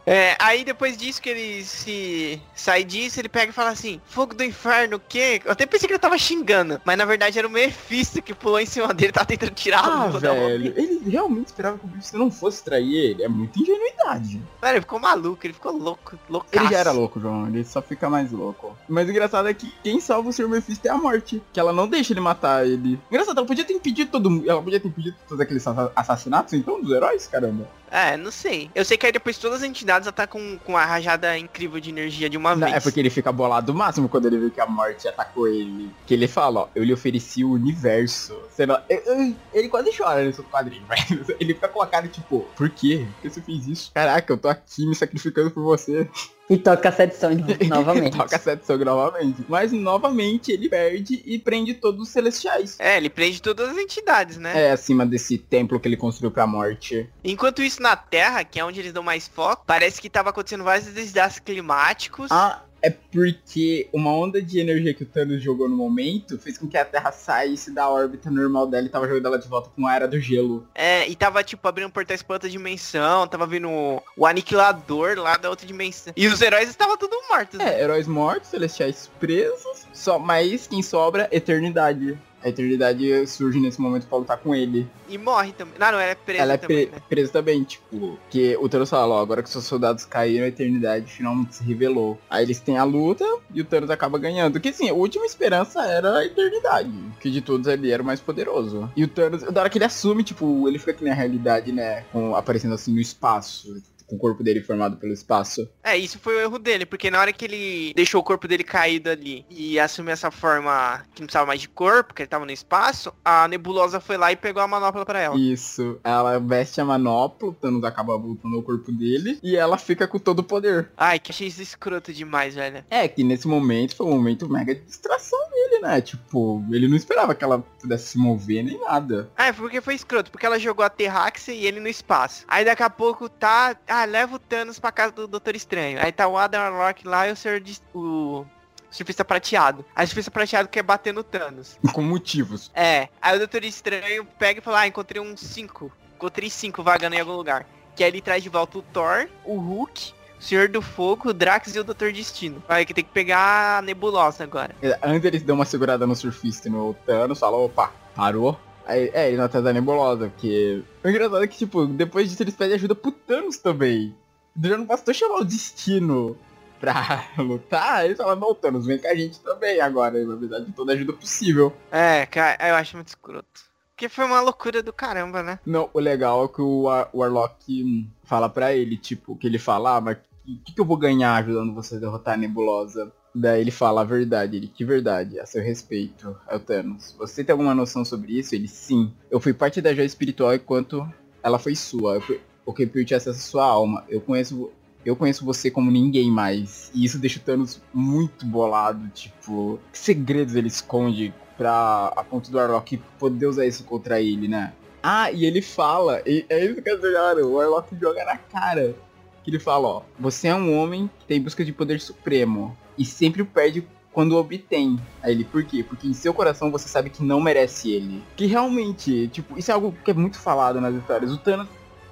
É, aí depois disso que ele se sai disso, ele pega e fala assim, fogo do inferno, o quê? Eu até pensei que ele tava xingando, mas na verdade era o Mephisto que pulou em cima dele, tava tentando tirar a Ah, dele. velho, ele realmente esperava que o Mephisto não fosse trair ele. É muita ingenuidade. Mano, ele ficou maluco, ele ficou louco, louco. Ele já era louco, João. Ele só fica mais louco. Mas o engraçado é que quem salva o Sr. Mephisto é a morte. Que ela não deixa ele matar ele. Engraçado, ela podia ter impedido todo mundo. Ela podia ter impedido todos aqueles assa- assassinatos, então, dos heróis, caramba. É, não sei. Eu sei que aí depois todas as entidades atacam com a rajada incrível de energia de uma Não, vez. é porque ele fica bolado o máximo quando ele vê que a morte atacou ele. Que ele fala, ó, eu lhe ofereci o universo. Eu- eu- ele quase chora nesse quadrinho, velho. Ele fica com a cara tipo, por quê? Por que você fez isso? Caraca, eu tô aqui me sacrificando por você. E toca sete sons novamente. Toca sete Song novamente. Mas novamente ele perde e prende todos os celestiais. É, ele prende todas as entidades, né? É, acima desse templo que ele construiu pra morte. Enquanto isso na Terra, que é onde eles dão mais foco, parece que tava acontecendo vários desastres climáticos. Ah, é porque uma onda de energia que o Thanos jogou no momento fez com que a Terra saísse da órbita normal dela e tava jogando ela de volta com a era do gelo. É, e tava, tipo, abrindo portais pra outra dimensão, tava vindo o, aniquilador lá da outra dimensão. E os heróis estavam tudo mortos. É, heróis mortos, celestiais presos, só, mas quem sobra, eternidade. A eternidade surge nesse momento pra lutar com ele. E morre também. Não, não, ela é presa Ela é também, pre- né? presa também, tipo, que o Thanos fala, ó, agora que seus soldados caíram, a eternidade finalmente se revelou. Aí eles têm a luta e o Thanos acaba ganhando. Que assim, a última esperança era a eternidade, que de todos ali era o mais poderoso. E o Thanos, da hora que ele assume, tipo, ele fica aqui na realidade, né, com, aparecendo assim no espaço. Com o corpo dele formado pelo espaço. É, isso foi o erro dele, porque na hora que ele deixou o corpo dele caído ali e assumiu essa forma que não precisava mais de corpo, que ele tava no espaço, a nebulosa foi lá e pegou a manopla pra ela. Isso. Ela veste a manopla, o Thanos acaba voltando ao corpo dele e ela fica com todo o poder. Ai, que achei isso escroto demais, velho. É, que nesse momento foi um momento mega de distração dele, né? Tipo, ele não esperava que ela pudesse se mover nem nada. Ah, é porque foi escroto, porque ela jogou a Terraxia e ele no espaço. Aí daqui a pouco tá. Ah, leva o Thanos pra casa do Doutor Estranho. Aí tá o Adam Warlock lá e o Sr. Dis- o surfista prateado. Aí o surfista prateado quer bater no Thanos. Com motivos. É. Aí o Doutor Estranho pega e fala, ah, encontrei um 5. Encontrei 5 vagando em algum lugar. Que aí ele traz de volta o Thor, o Hulk, o Senhor do Fogo, o Drax e o Doutor Destino. Aí que tem que pegar a nebulosa agora. Antes eles dão uma segurada no surfista e no Thanos, falam, opa, parou. Aí, é, ele não atrás da nebulosa, porque... O engraçado é que, tipo, depois disso eles pedem ajuda pro Thanos também. Já não bastou chamar o Destino pra lutar, eles falam, não, Thanos, vem com a gente também agora, na verdade, toda ajuda possível. É, cara, eu acho muito escroto. Porque foi uma loucura do caramba, né? Não, o legal é que o War- Warlock fala pra ele, tipo, que ele fala, ah, mas o que, que eu vou ganhar ajudando você a derrotar a Nebulosa? Daí ele fala a verdade, ele, que verdade, a seu respeito, é o Thanos. Você tem alguma noção sobre isso? Ele, sim. Eu fui parte da joia espiritual enquanto ela foi sua. Eu, fui- eu permiti acesso à sua alma. Eu conheço, eu conheço você como ninguém mais. E isso deixa o Thanos muito bolado, tipo, que segredos ele esconde pra, a ponto do Warlock poder usar isso contra ele, né? Ah, e ele fala, e é isso que é melhor, o Warlock joga na cara. Que ele fala, ó, você é um homem que tem busca de poder supremo e sempre perde quando obtém. Aí ele, por quê? Porque em seu coração você sabe que não merece ele. Que realmente, tipo, isso é algo que é muito falado nas histórias. O Thanos,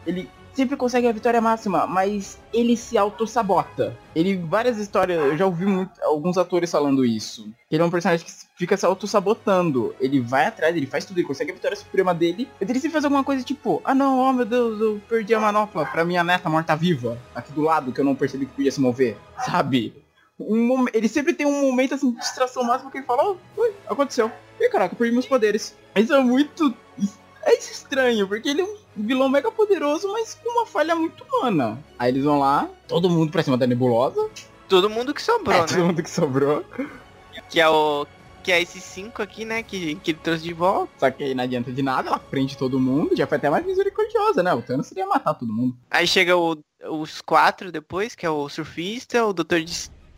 ele sempre consegue a vitória máxima, mas ele se auto-sabota. Ele, várias histórias, eu já ouvi muito, alguns atores falando isso. Ele é um personagem que fica se auto-sabotando. Ele vai atrás, ele faz tudo, ele consegue a vitória suprema dele. Ele sempre faz alguma coisa tipo, ah não, oh meu Deus, eu perdi a manopla pra minha neta morta-viva. Aqui do lado, que eu não percebi que podia se mover. Sabe? Um ele sempre tem um momento assim de distração máxima que ele fala, oh, ui, aconteceu. E caraca, eu perdi meus poderes. Isso é muito. É estranho, porque ele é um vilão mega poderoso, mas com uma falha muito humana. Aí eles vão lá, todo mundo pra cima da nebulosa. Todo mundo que sobrou, é, né? todo mundo que sobrou. Que é o. Que é esses cinco aqui, né? Que, que ele trouxe de volta. Só que aí não adianta de nada, ela prende todo mundo, já foi até mais misericordiosa, né? O Thanos seria matar todo mundo. Aí chega o- os quatro depois, que é o surfista, o Doutor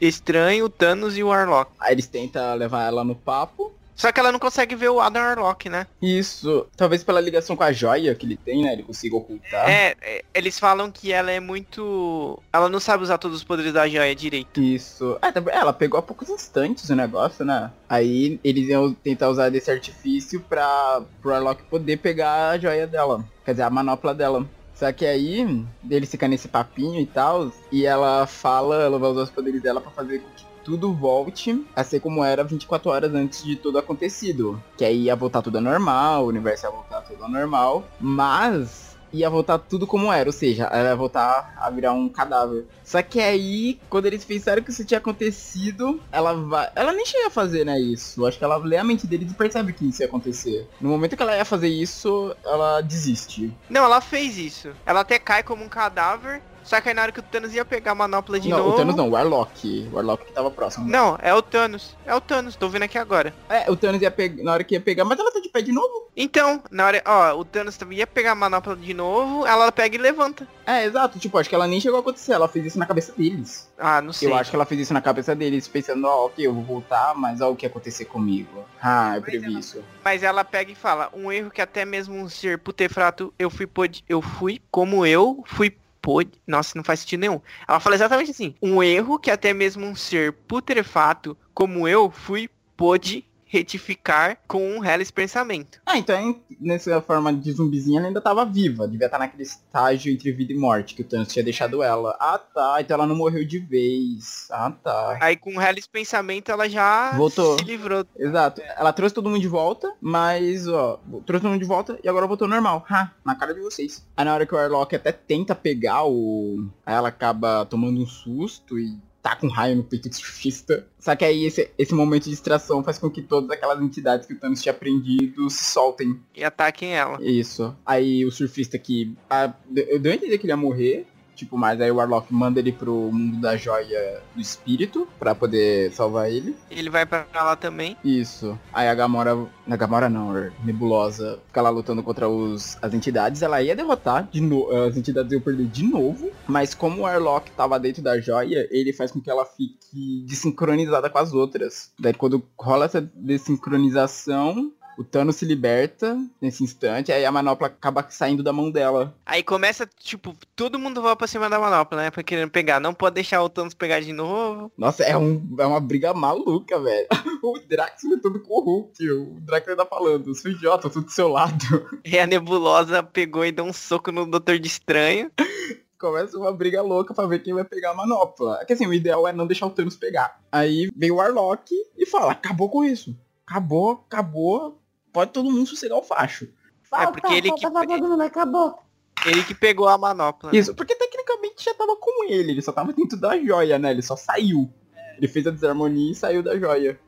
Estranho, o Thanos e o Warlock. Aí eles tentam levar ela no papo. Só que ela não consegue ver o Adam Warlock, né? Isso, talvez pela ligação com a joia que ele tem, né? Ele consiga ocultar. É, é, eles falam que ela é muito. Ela não sabe usar todos os poderes da joia direito. Isso. Ah, tá- ela pegou há poucos instantes o negócio, né? Aí eles iam tentar usar desse artifício pra pro Warlock poder pegar a joia dela. Quer dizer, a manopla dela. Só que aí, ele fica nesse papinho e tal, e ela fala, ela vai usar os poderes dela pra fazer com que tudo volte a ser como era 24 horas antes de tudo acontecido. Que aí ia voltar tudo ao normal, o universo ia voltar tudo ao normal, mas ia voltar tudo como era, ou seja, ela ia voltar a virar um cadáver. Só que aí, quando eles pensaram que isso tinha acontecido, ela vai. Ela nem chega a fazer, né, isso. Acho que ela lê a mente deles e percebe que isso ia acontecer. No momento que ela ia fazer isso, ela desiste. Não, ela fez isso. Ela até cai como um cadáver. Só que aí na hora que o Thanos ia pegar a manopla de não, novo. o Thanos não, o Warlock. O Warlock que tava próximo. Não, é o Thanos. É o Thanos, tô vendo aqui agora. É, o Thanos ia pegar. Na hora que ia pegar, mas ela tá de pé de novo. Então, na hora. Ó, o Thanos também ia pegar a manopla de novo, ela pega e levanta. É, exato. Tipo, acho que ela nem chegou a acontecer. Ela fez isso na cabeça deles. Ah, não sei. Eu acho que ela fez isso na cabeça deles, pensando, ó, ok, eu vou voltar, mas ó o que acontecer comigo. Ah, eu previ isso. Mas ela pega e fala, um erro que até mesmo um ser putefrato, eu fui pod... eu fui como eu fui pôde. Nossa, não faz sentido nenhum. Ela fala exatamente assim: um erro que até mesmo um ser putrefato como eu fui pôde retificar com um reles pensamento. Ah, então nessa forma de zumbizinha ela ainda tava viva. Devia estar naquele estágio entre vida e morte, que o Thanos tinha deixado ela. Ah tá, então ela não morreu de vez. Ah tá. Aí com o reles pensamento ela já Voltou. se livrou. Exato. Ela trouxe todo mundo de volta, mas ó, trouxe todo mundo de volta e agora voltou normal. Ha, na cara de vocês. Aí na hora que o Warlock até tenta pegar o. Aí ela acaba tomando um susto e tá com raio no peito do surfista. Só que aí esse, esse momento de distração faz com que todas aquelas entidades que o Thanos tinha aprendido se soltem. E ataquem ela. Isso. Aí o surfista que. A, eu dei a entender que ele ia morrer. Tipo, mas aí o Warlock manda ele pro mundo da joia do espírito pra poder salvar ele. Ele vai pra lá também. Isso. Aí a Gamora. Na Gamora não, Nebulosa fica lá lutando contra os, as entidades. Ela ia derrotar de novo. As entidades iam perder de novo. Mas como o Warlock tava dentro da joia, ele faz com que ela fique desincronizada com as outras. Daí quando rola essa desincronização, o Thanos se liberta nesse instante, aí a manopla acaba saindo da mão dela. Aí começa, tipo, todo mundo vai pra cima da manopla, né? Pra querendo pegar. Não pode deixar o Thanos pegar de novo. Nossa, é, um, é uma briga maluca, velho. O Drax lutando com o Hulk. O Drax ainda falando, seu idiota, tô do seu lado. E a Nebulosa pegou e deu um soco no Doutor de Estranho. Começa uma briga louca pra ver quem vai pegar a manopla. É que assim, o ideal é não deixar o Thanos pegar. Aí vem o Warlock e fala, acabou com isso. Acabou, acabou, pode todo mundo sossegar o facho. Falta, porque ele falta que- acabou. Ele que pegou a manopla. Isso, porque tecnicamente já tava com ele, ele só tava dentro da joia, né? Ele só saiu. Ele fez a desarmonia e saiu da joia.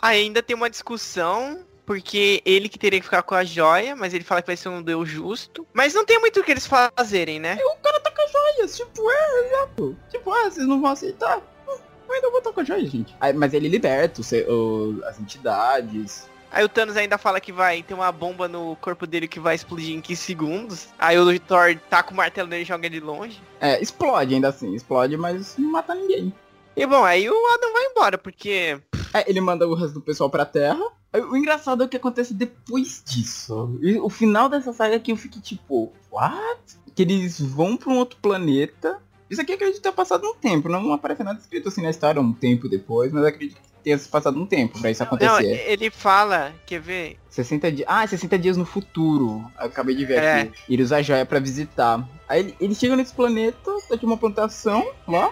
Ainda tem uma discussão, porque ele que teria que ficar com a joia, mas ele fala que vai ser um deus justo. Mas não tem muito o que eles fazerem, né? O cara tá com a joia, tipo, é, exato. Tipo, ah, vocês não vão aceitar. Hum, Eu ainda vou estar com a joia, gente. Aí, mas ele liberta os, o- as entidades. Aí o Thanos ainda fala que vai ter uma bomba no corpo dele que vai explodir em 15 segundos. Aí o Thor taca o martelo nele e joga ele longe. É, explode ainda assim, explode, mas não mata ninguém. E bom, aí o Adam vai embora, porque É, ele manda o resto do pessoal pra Terra. O engraçado é o que acontece depois disso. E o final dessa saga que eu fiquei tipo, what? Que eles vão pra um outro planeta. Isso aqui acredito ter passado um tempo. Não aparece nada escrito assim na história um tempo depois, mas acredito se passado um tempo pra isso Não, acontecer. ele fala, quer ver? 60 dias. Ah, 60 dias no futuro. Acabei de ver É. aqui. Ele usa a joia pra visitar. Aí ele, ele chega nesse planeta, tá de uma plantação lá.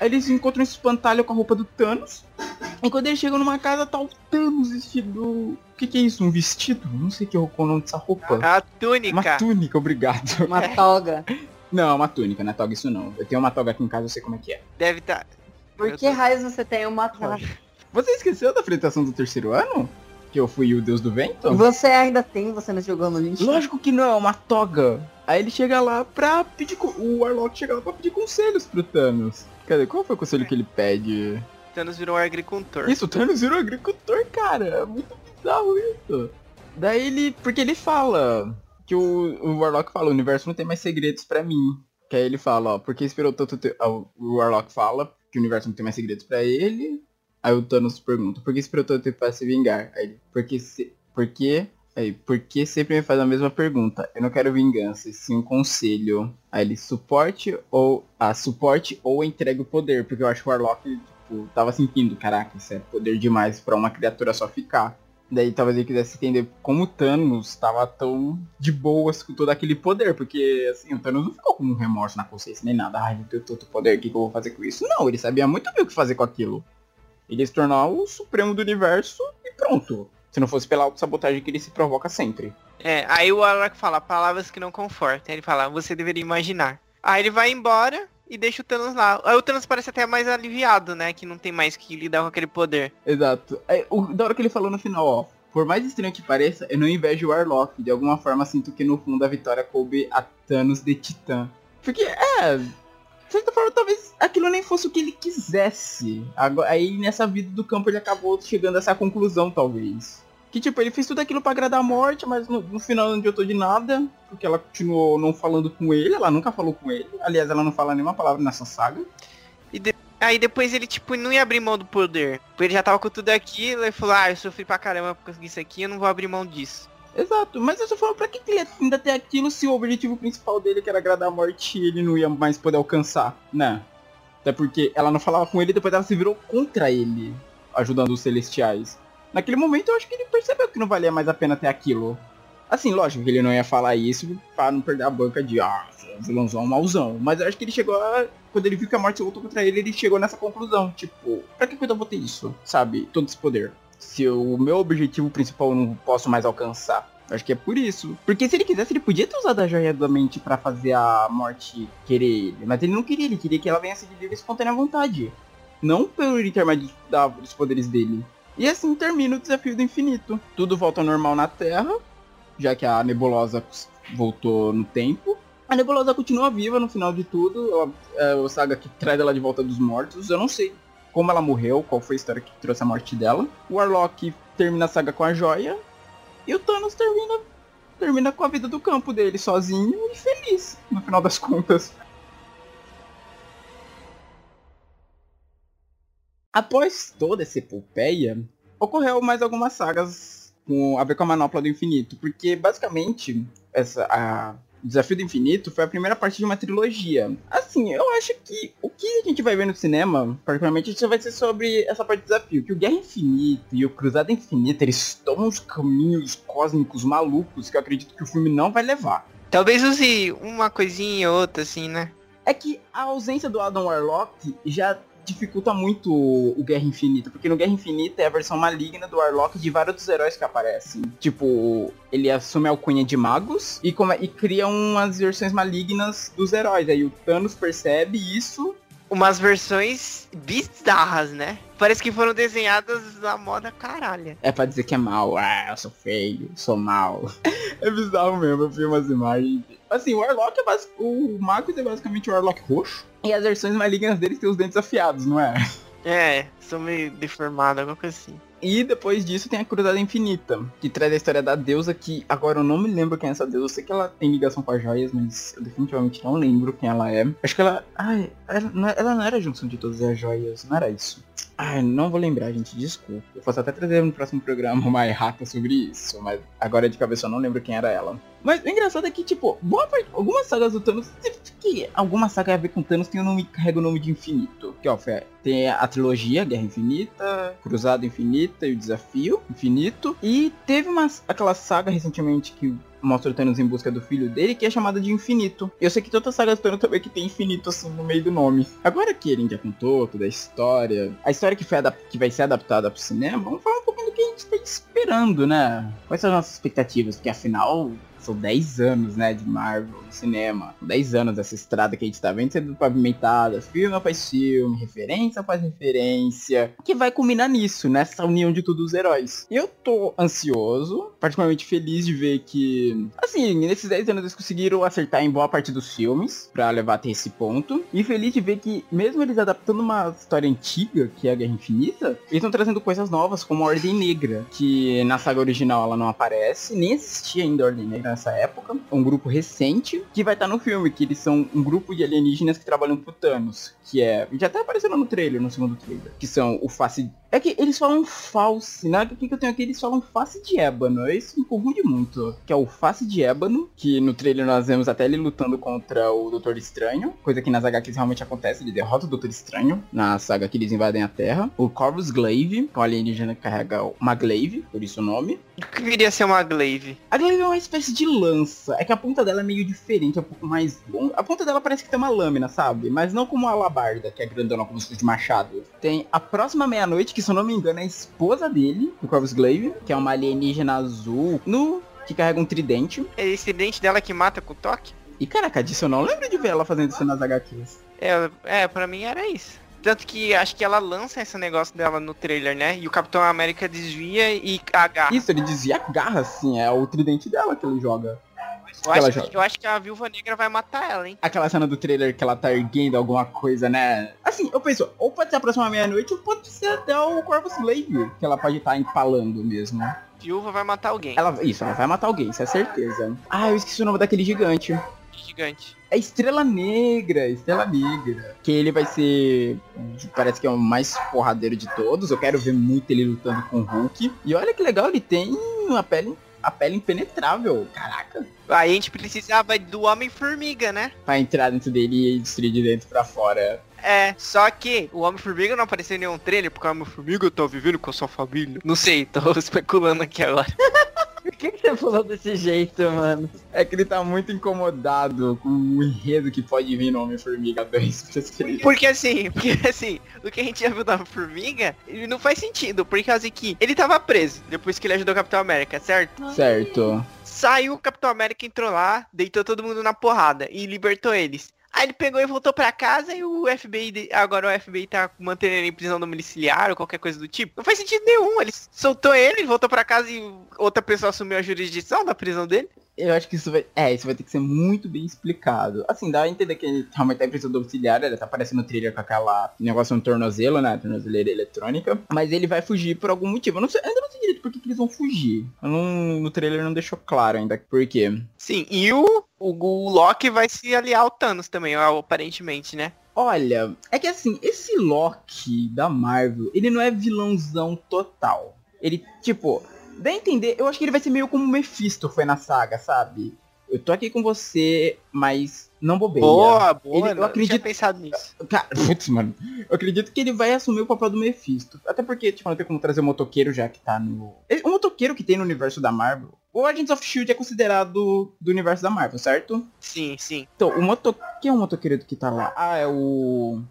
Aí eles encontram esse espantalho com a roupa do Thanos. E quando eles chegam numa casa, tá o Thanos vestido. O que, que é isso? Um vestido? Não sei que é o é nome dessa roupa. A túnica. Uma túnica, obrigado. Uma toga. Não, é uma túnica, não é toga isso não. Eu tenho uma toga aqui em casa, eu sei como é que é. Deve estar. Por Eu que tô- raios você tem uma toga? Você esqueceu da apresentação do terceiro ano? Que eu fui o deus do vento? Você ainda tem, você não jogou no lixo? Lógico que não, é uma toga. Aí ele chega lá pra pedir. co- O Warlock chega lá pra pedir conselhos pro Thanos. Cadê? Qual foi o conselho que ele pede? Thanos virou um agricultor. Isso, o Thanos virou agricultor, cara. É muito bizarro isso. Daí ele. Porque ele fala. Que o, o Warlock fala, o universo não tem mais segredos pra mim. Que aí ele fala, ó, por que esperou tanto tempo. Ah, O Warlock fala que o universo não tem mais segredos pra ele. Aí o Thanos pergunta, por que tanto tempo pra se vingar? Aí ele, porque se. Porque. Aí, por que sempre me faz a mesma pergunta? Eu não quero vingança, e sim um conselho. Aí ele, suporte ou. Ah, suporte ou entregue o poder. Porque eu acho que o Warlock, tipo, tava sentindo, caraca, isso é poder demais pra uma criatura só ficar. Daí talvez ele quisesse entender como o Thanos estava tão de boas com todo aquele poder, porque assim, o Thanos não ficou com um remorso na consciência nem nada. Ai, eu tenho tanto poder, o que, que eu vou fazer com isso? Não, ele sabia muito bem o que fazer com aquilo. Ele se tornar o supremo do universo e pronto. Se não fosse pela sabotagem que ele se provoca sempre. É, aí o Warlock fala palavras que não confortam. Ele fala, você deveria imaginar. Aí ele vai embora e deixa o Thanos lá. Aí o Thanos parece até mais aliviado, né? Que não tem mais que lidar com aquele poder. Exato. É, o, da hora que ele falou no final, ó. Por mais estranho que pareça, eu não invejo o Warlock. De alguma forma sinto que no fundo a vitória coube a Thanos de Titã. Porque, é. De certa forma, talvez aquilo nem fosse o que ele quisesse. Agora, aí nessa vida do campo ele acabou chegando a essa conclusão, talvez. Que tipo, ele fez tudo aquilo pra agradar a morte, mas no, no final não adiantou de nada. Porque ela continuou não falando com ele, ela nunca falou com ele. Aliás, ela não fala nenhuma palavra nessa saga. Aí depois ele, tipo, não ia abrir mão do poder. Porque ele já tava com tudo aquilo e falou, ah, eu sofri pra caramba pra conseguir isso aqui, eu não vou abrir mão disso. Exato, mas eu só falo, pra que ele ainda tem aquilo se o objetivo principal dele, que era agradar a morte, ele não ia mais poder alcançar, né? Até porque ela não falava com ele e depois ela se virou contra ele, ajudando os celestiais. Naquele momento eu acho que ele percebeu que não valia mais a pena ter aquilo. Assim, lógico que ele não ia falar isso pra não perder a banca de, ah, vilãozão, mauzão. Mas eu acho que ele chegou a... Quando ele viu que a morte se voltou contra ele, ele chegou nessa conclusão. Tipo, pra que eu vou ter isso? Sabe? Todo esse poder. Se o meu objetivo principal eu não posso mais alcançar. Acho que é por isso. Porque se ele quisesse, ele podia ter usado a joia da mente pra fazer a morte querer ele. Mas ele não queria, ele queria que ela venha seguir livre espontânea vontade. Não pelo intermédio dos poderes dele. E assim termina o desafio do infinito. Tudo volta ao normal na Terra, já que a nebulosa voltou no tempo. A nebulosa continua viva no final de tudo. Ela, é o Saga que traz ela de volta dos mortos. Eu não sei como ela morreu, qual foi a história que trouxe a morte dela. O Warlock termina a saga com a joia. E o Thanos termina, termina com a vida do campo dele, sozinho e feliz, no final das contas. Após toda essa epopeia, ocorreu mais algumas sagas com a ver com a Manopla do Infinito, porque basicamente essa a o Desafio do Infinito foi a primeira parte de uma trilogia. Assim, eu acho que o que a gente vai ver no cinema, particularmente, isso vai ser sobre essa parte do desafio. Que o Guerra Infinita e o Cruzada Infinita, eles tomam uns caminhos cósmicos malucos que eu acredito que o filme não vai levar. Talvez use uma coisinha ou outra, assim, né? É que a ausência do Adam Warlock já dificulta muito o Guerra Infinita, porque no Guerra Infinita é a versão maligna do Warlock de vários dos heróis que aparecem. Tipo, ele assume a alcunha de magos e, come- e cria umas versões malignas dos heróis. Aí o Thanos percebe isso. Umas versões bizarras, né? Parece que foram desenhadas na moda caralha. É pra dizer que é mal. Ah, eu sou feio, sou mal. é bizarro mesmo, eu vi umas imagens. Assim, o Warlock é basic... O Magus é basicamente o Warlock roxo. E as versões malignas deles têm os dentes afiados, não é? É, sou meio deformado, alguma coisa assim. E depois disso tem a Cruzada Infinita, que traz a história da deusa que agora eu não me lembro quem é essa deusa. Eu sei que ela tem ligação com as joias, mas eu definitivamente não lembro quem ela é. Acho que ela. Ai, ela não, ela não era a junção de todas as joias, não era isso. Ai, não vou lembrar, gente, desculpa. Eu posso até trazer no próximo programa uma errata sobre isso, mas agora de cabeça eu não lembro quem era ela. Mas o engraçado é que, tipo, boa parte, algumas sagas do Thanos, que alguma saga a ver com Thanos tem o nome, carrega o nome de infinito. Que, ó, tem a trilogia Guerra Infinita, Cruzada Infinita e o Desafio Infinito. E teve uma, aquela saga recentemente que mostra o Thanos em busca do filho dele, que é chamada de Infinito. Eu sei que toda saga do Thanos também que tem Infinito assim no meio do nome. Agora que ele já contou toda a história, a história que, foi que vai ser adaptada pro cinema, vamos falar um pouquinho do que a gente tá esperando, né? Quais são as nossas expectativas? Porque afinal, são 10 anos, né, de Marvel no cinema. 10 anos dessa estrada que a gente tá vendo sendo pavimentada, filme após filme, referência após referência, que vai culminar nisso, nessa união de todos os heróis. Eu tô ansioso, particularmente feliz de ver que, assim, nesses 10 anos eles conseguiram acertar em boa parte dos filmes, pra levar até esse ponto. E feliz de ver que, mesmo eles adaptando uma história antiga, que é a Guerra Infinita, eles estão trazendo coisas novas, como a Ordem Negra, que na saga original ela não aparece, nem existia ainda a Ordem Negra nessa época. Um grupo recente que vai estar no filme, que eles são um grupo de alienígenas que trabalham pro Thanos, que é. Já tá aparecendo no trailer, no segundo trailer. Que são o Face É que eles falam false, né? O que, que eu tenho aqui? Eles falam face de ébano. Isso me confunde muito. Que é o face de ébano, que no trailer nós vemos até ele lutando contra o Doutor Estranho. Coisa que nas HQs realmente acontece. Ele derrota o Doutor Estranho na saga que eles invadem a Terra. O Corvus Glaive, que é o alienígena que carrega uma glaive, por isso o nome. O que viria a ser uma glaive? A glaive é uma espécie de lança. É que a ponta dela é meio diferente, é um pouco mais longa. A ponta dela parece que tem uma lâmina, sabe? Mas não como a alabarda, que é grandona como se fosse de machado. Tem a próxima meia-noite, que se eu não me engano é a esposa dele, do Corvus Glaive, que é uma alienígena azul, no que carrega um tridente. É esse dente dela que mata com toque? E caraca, disso eu não lembro de ver ela fazendo isso nas HQs. É, é, pra mim era isso. Tanto que acho que ela lança esse negócio dela no trailer, né? E o Capitão América desvia e agarra. Isso, ele desvia a garra, assim, é o tridente dela que ele joga. Eu acho, joga. que, eu acho que a Viúva Negra vai matar ela, hein? Aquela cena do trailer que ela tá erguendo alguma coisa, né? Assim, eu penso, ou pode ser a próxima meia-noite, ou pode ser até o Corvus Glaive, que ela pode estar empalando mesmo. Viúva vai matar alguém. Ela, isso, ela vai matar alguém, isso é certeza. Ah, eu esqueci o nome daquele gigante. Gigante. É Estrela Negra, Estrela Negra. Que ele vai ser. Parece que é o mais porradeiro de todos. Eu quero ver muito ele lutando com o Hulk. E olha que legal, ele tem uma pele. A pele impenetrável. Caraca. Aí a gente precisava do Homem-Formiga, né? Pra entrar dentro dele e destruir de dentro pra fora. É, só que o Homem-Formiga não apareceu em nenhum trailer, porque o Homem-Formiga tá vivendo com a sua família. Não sei, tô especulando aqui agora. Por que, que você falou desse jeito, mano? É que ele tá muito incomodado com o enredo que pode vir no Homem-Formiga 2. Por isso que ele- Porque assim, porque assim, o que a gente já viu da Formiga, ele não faz sentido, por causa que ele tava preso depois que ele ajudou o Capitão América, certo? Certo. Saiu o Capitão América, entrou lá, deitou todo mundo na porrada e libertou eles. Aí ele pegou e voltou pra casa e o FBI, agora o FBI tá mantendo ele em prisão domiciliar ou qualquer coisa do tipo. Não faz sentido nenhum, ele soltou ele, voltou pra casa e outra pessoa assumiu a jurisdição da prisão dele. Eu acho que isso vai. É, isso vai ter que ser muito bem explicado. Assim, dá a entender que ele realmente tá em prisão domiciliar, ele tá aparecendo no trailer com aquela negócio no tornozelo, né? Tornozeleira eletrônica. Mas ele vai fugir por algum motivo. Eu não sei, ainda não sei direito por que, que eles vão fugir. Não- no trailer não deixou claro ainda por quê. Sim, e o, o, o Loki vai se aliar ao Thanos também, aparentemente, né? Olha, é que assim, esse Loki da Marvel, ele não é vilãozão total. Ele, tipo, dá a entender, eu acho que ele vai ser meio como o Mephisto foi na saga, sabe? Eu tô aqui com você, mas não bobeia. Boa, boa, Ele- eu não acredito- tinha pensado nisso. Cara, putz, mano. Eu acredito que ele vai assumir o papel do Mephisto. Até porque, tipo, não tem como trazer o motoqueiro já que tá no. O motoqueiro que tem no universo da Marvel. O Agents of Shield é considerado do universo da Marvel, certo? Sim, sim. Então, o moto... Quem é o motoqueiro que tá lá? Ah, é o...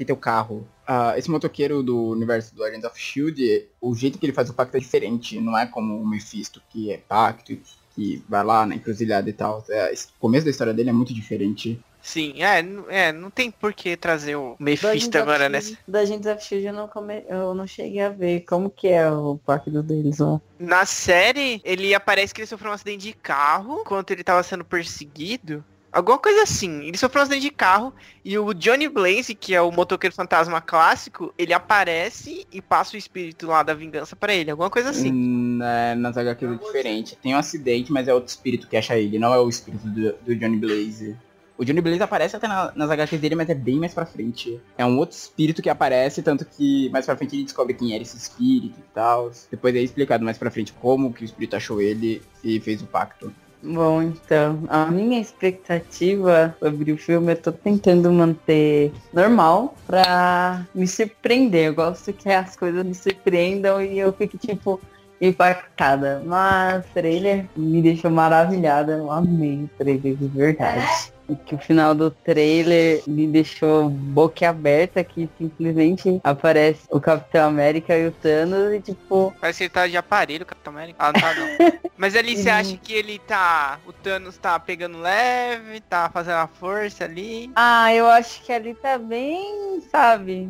Que tem o carro. Ah, esse motoqueiro do universo do Agents of S.H.I.E.L.D., o jeito que ele faz o pacto é diferente. Não é como o Mephisto, que é pacto, que vai lá na encruzilhada e tal. É, o começo da história dele é muito diferente. Sim, é, é, não tem por que trazer o Mephisto agora Shield- nessa. Da Agents of Shield eu não, come... eu não cheguei a ver como que é o pacto deles lá. Na série, ele aparece que ele sofreu um acidente de carro enquanto ele tava sendo perseguido. Alguma coisa assim. Ele sofreu um acidente de carro e o Johnny Blaze, que é o motoqueiro fantasma clássico, ele aparece e passa o espírito lá da vingança pra ele. Alguma coisa assim. Na, nas HQs é diferente. Tem um acidente, mas é outro espírito que acha ele, não é o espírito do, do Johnny Blaze. O Johnny Blaze aparece até na- nas HQs dele, mas é bem mais pra frente. É um outro espírito que aparece, tanto que mais pra frente ele descobre quem era esse espírito e tal. Depois é explicado mais pra frente como que o espírito achou ele e fez o pacto. Bom, então, a minha expectativa sobre o filme eu tô tentando manter normal pra me surpreender. Eu gosto que as coisas me surpreendam e eu fique, tipo, impactada. Mas o trailer me deixou maravilhada. Eu amei o trailer de verdade. E que o final do trailer me deixou boquiaberta que simplesmente aparece o Capitão América e o Thanos e tipo, Parece que ele tá de aparelho, Capitão América. Ah, não tá não. Mas ali você acha que ele tá. O Thanos tá pegando leve, tá fazendo a força ali. Ah, eu acho que ali tá bem, sabe?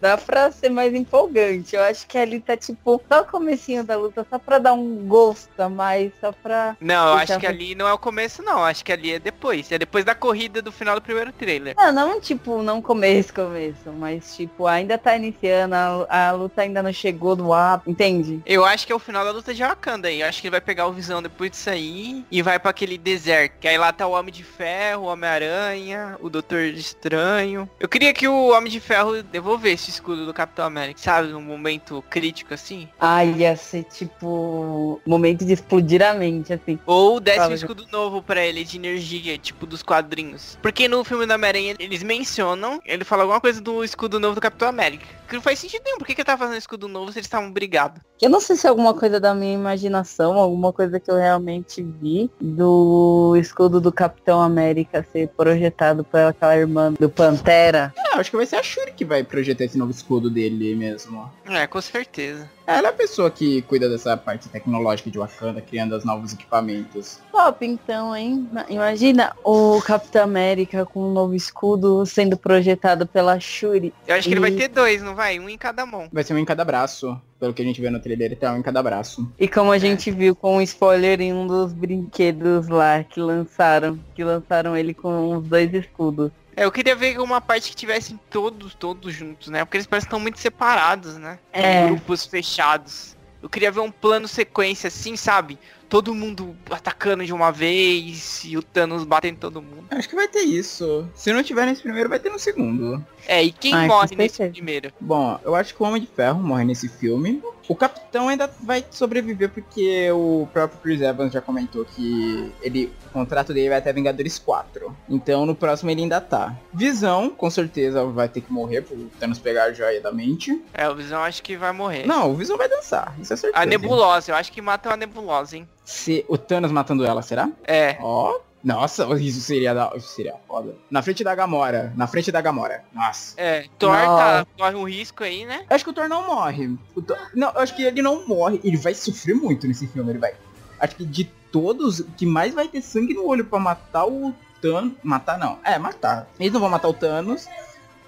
Dá pra ser mais empolgante. Eu acho que ali tá tipo só o comecinho da luta, só pra dar um gosto a mais, só pra. Não, eu acho que eu- ali não é o começo, não. Acho que ali é depois. É depois da corrida do final do primeiro trailer. Não, não tipo, não começo, começo, mas tipo, ainda tá iniciando, a, a luta ainda não chegou no ápice, entende? Eu acho que é o final da luta de Wakanda aí. Eu acho que ele vai pegar o Visão depois disso aí e vai pra aquele deserto. Que aí lá tá o Homem de Ferro, o Homem-Aranha, o Doutor Estranho. Eu queria que o Homem de Ferro devolvesse esse escudo do Capitão América, sabe? Num momento crítico assim. Ah, ia ser tipo. Momento de explodir a mente, assim. Ou desse Fala, um escudo novo pra ele de energia, tipo dos quadrinhos. Porque no filme da Homem-Aranha eles mencionam, ele fala alguma coisa do escudo novo do Capitão América. Que não faz sentido nenhum. Por que, que ele tá fazendo escudo novo se eles estavam brigados? Eu não sei se é alguma coisa da minha imaginação, alguma coisa que eu realmente vi do escudo do Capitão América ser projetado por aquela irmã do Pantera. É, acho que vai ser a Shuri que vai projetar esse novo escudo dele mesmo. É, com certeza. Ela é a pessoa que cuida dessa parte tecnológica de Wakanda, criando os novos equipamentos. Top, então, hein? Imagina o Capitão América com um novo escudo sendo projetado pela Shuri. Eu acho que ele vai E- ter dois, não vai? Um em cada mão. Vai ser um em cada braço. Pelo que a gente vê no trailer, tem um em cada braço. E como a gente viu com um spoiler em um dos brinquedos lá que lançaram, que lançaram ele com os dois escudos. É, eu queria ver uma parte que tivessem todos, todos juntos, né? Porque eles parecem que estão muito separados, né? É. Grupos fechados. Eu queria ver um plano sequência assim, sabe? Todo mundo atacando de uma vez e o Thanos batendo todo mundo. Acho que vai ter isso. Se não tiver nesse primeiro, vai ter no segundo. É, e quem Ai, com morre nesse certeza. primeiro? Bom, eu acho que o Homem de Ferro morre nesse filme. O Capitão ainda vai sobreviver porque o próprio Chris Evans já comentou que ele, o contrato dele vai até Vingadores 4. Então no próximo ele ainda tá. Visão, com certeza, vai ter que morrer por Thanos pegar a joia da mente. É, o Visão acho que vai morrer. Não, o Visão vai dançar, isso é certeza. A Nebulosa, eu acho que matam a Nebulosa, hein? Se o Thanos matando ela, será? É. Ó, nossa, isso seria, da, isso seria foda. Na frente da Gamora, na frente da Gamora. Nossa. É. Thor tá, corre um risco aí, né? Acho que o Thor não morre. O Thor- não, eu acho que ele não morre. Ele vai sofrer muito nesse filme, ele vai. Acho que de todos, o que mais vai ter sangue no olho pra matar o Thanos. Matar não. É, matar. Eles não vão matar o Thanos,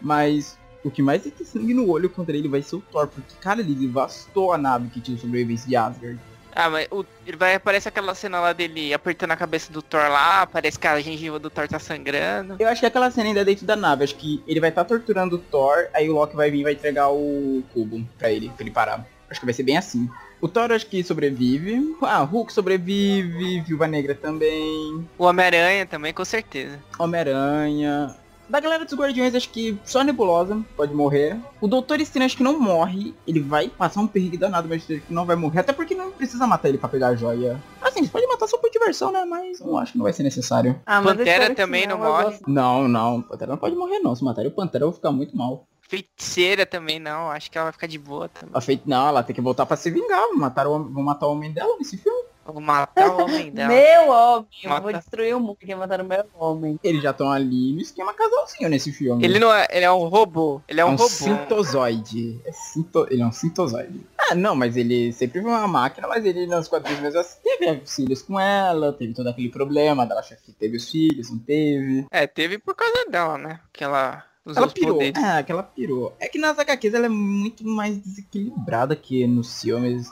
mas o que mais vai ter sangue no olho contra ele vai ser o Thor. Porque, cara, ele devastou a nave que tinha os sobreviventes de Asgard. Ah, mas o, ele vai aparecer aquela cena lá dele apertando a cabeça do Thor lá, parece que a gengiva do Thor tá sangrando. Eu acho que aquela cena ainda é dentro da nave. Acho que ele vai estar torturando o Thor, aí o Loki vai vir e vai entregar o cubo pra ele, pra ele parar. Acho que vai ser bem assim. O Thor acho que sobrevive. Ah, Hulk sobrevive, Viúva Negra também, O Homem-Aranha também, com certeza. Homem-Aranha. Da galera dos Guardiões, acho que só a Nebulosa pode morrer. O Doutor Estranho acho que não morre. Ele vai passar um perrengue danado, mas acho que não vai morrer. Até porque não precisa matar ele pra pegar a joia. Assim, você pode matar só por diversão, né? Mas eu acho que não vai ser necessário. Ah, Pantera também não eu morre. Não, não. O Pantera não pode morrer, não. Se matar o Pantera, eu vou ficar muito mal. Feiticeira também não, acho que ela vai ficar de boa também. A feita não, ela tem que voltar pra se vingar. Mataram, vão matar o homem dela nesse filme. Vou matar o homem dela. Meu homem, eu Mata. vou destruir o mundo que mataram meu homem. Eles já estão ali no esquema casalzinho nesse filme. Ele não é, ele é um robô. Ele é um, um robô. sintozoide. É sinto... Ele é um sintozoide. Ah, não, mas ele sempre foi uma máquina, mas ele nos quadrinhos mesmo assim, teve filhos com ela, teve todo aquele problema dela achar que teve os filhos, não teve. É, teve por causa dela, né? Que ela usou Ela pirou. poderes. É, que ela pirou. É que nas HQs ela é muito mais desequilibrada que nos filmes.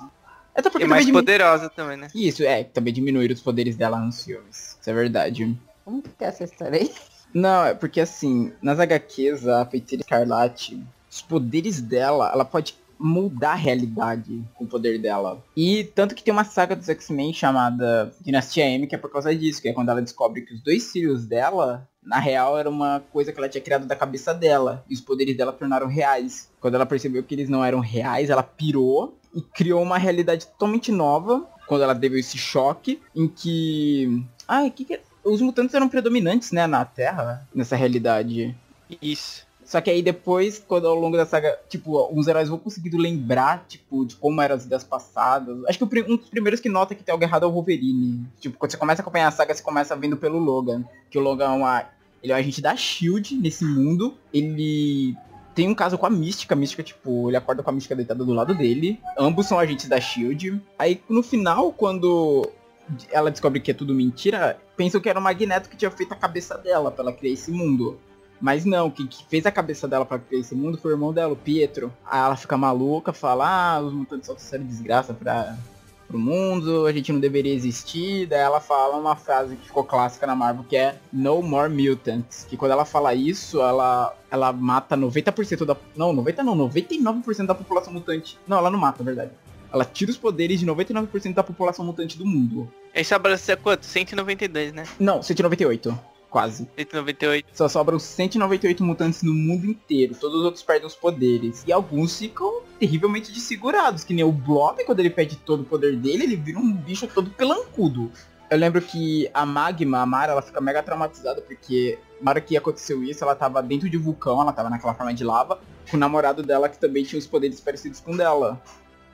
Até porque E mais poderosa também, né? Isso, é, também diminuíram os poderes dela nos filmes. Isso é verdade. Como que é essa história aí? Não, é porque assim, nas HQs, a Feiticeira Escarlate, os poderes dela, ela pode mudar a realidade com o poder dela. E tanto que tem uma saga dos X-Men chamada Dinastia M, que é por causa disso, que é quando ela descobre que os dois filhos dela, na real, era uma coisa que ela tinha criado da cabeça dela. E os poderes dela tornaram reais. Quando ela percebeu que eles não eram reais, ela pirou e criou uma realidade totalmente nova. Quando ela teve esse choque, em que. Ai, que que é? Os mutantes eram predominantes, né, na Terra, nessa realidade. Isso. Só que aí depois, quando ao longo da saga, tipo, uns heróis vão conseguindo lembrar, tipo, de como eram as vidas passadas. Acho que um dos primeiros que nota que tem algo errado é o Wolverine. Tipo, quando você começa a acompanhar a saga, você começa vendo pelo Logan. Que o Logan é uma. Ele é um agente da Shield nesse mundo. Ele tem um caso com a Mística. A Mística, tipo, ele acorda com a Mística deitada do lado dele. Ambos são agentes da Shield. Aí no final, quando ela descobre que é tudo mentira, pensam que era o Magneto que tinha feito a cabeça dela pra ela criar esse mundo. Mas não, quem que fez a cabeça dela pra criar esse mundo foi o irmão dela, o Pietro. Aí ela fica maluca, fala, ah, os mutantes só trouxeram desgraça pra, pro mundo, a gente não deveria existir. Daí ela fala uma frase que ficou clássica na Marvel, que é No More Mutants. Que quando ela fala isso, ela, ela mata 90% da... Não, 90 não, 99% da população mutante. Não, ela não mata, na verdade. Ela tira os poderes de 99% da população mutante do mundo. Esse abraço é quanto? 192, né? Não, 198. Quase. 198. Só sobram 198 mutantes no mundo inteiro. Todos os outros perdem os poderes. E alguns ficam terrivelmente desfigurados. Que nem o Blob, quando ele perde todo o poder dele, ele vira um bicho todo pelancudo. Eu lembro que a Magma, a Mara, ela fica mega traumatizada porque na hora que aconteceu isso, ela tava dentro de um vulcão, ela tava naquela forma de lava, com o namorado dela que também tinha os poderes parecidos com o dela.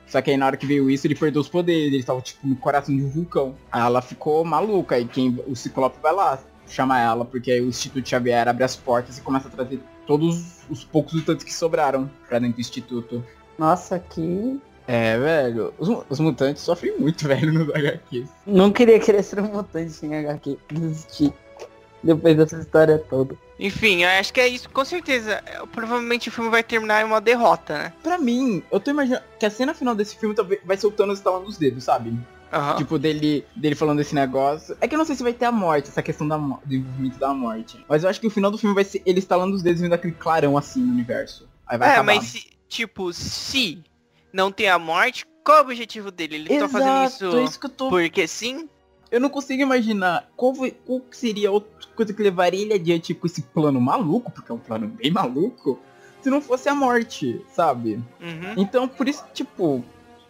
Só que aí na hora que veio isso, ele perdeu os poderes, ele tava tipo no coração de um vulcão. Aí ela ficou maluca, e quem o Ciclope vai lá chamar ela, porque aí o Instituto Xavier abre as portas e começa a trazer todos os poucos mutantes que sobraram pra dentro do Instituto. Nossa, que. É, velho, os, os mutantes sofrem muito, velho, nos HQs. Não queria querer ser um mutante em HQ. Desisti. Depois dessa história toda. Enfim, eu acho que é isso. Com certeza, provavelmente o filme vai terminar em uma derrota, né? Pra mim, eu tô imaginando que a cena final desse filme talvez vai ser o Thanos estalando os dedos, sabe? Aham. Tipo, dele, dele falando esse negócio. É que eu não sei se vai ter a morte, essa questão da do envolvimento da morte. Mas eu acho que o final do filme vai ser ele estalando os dedos vendo aquele clarão assim no universo. Aí vai é, acabar. mas se, tipo, se não tem a morte, qual é o objetivo dele? Ele tá fazendo isso, é isso tô... porque sim? Eu não consigo imaginar qual, foi- qual que seria outra coisa que levaria ele adiante com esse plano maluco, porque é um plano bem maluco, se não fosse a morte, sabe? Uhum. Então, por isso, tipo,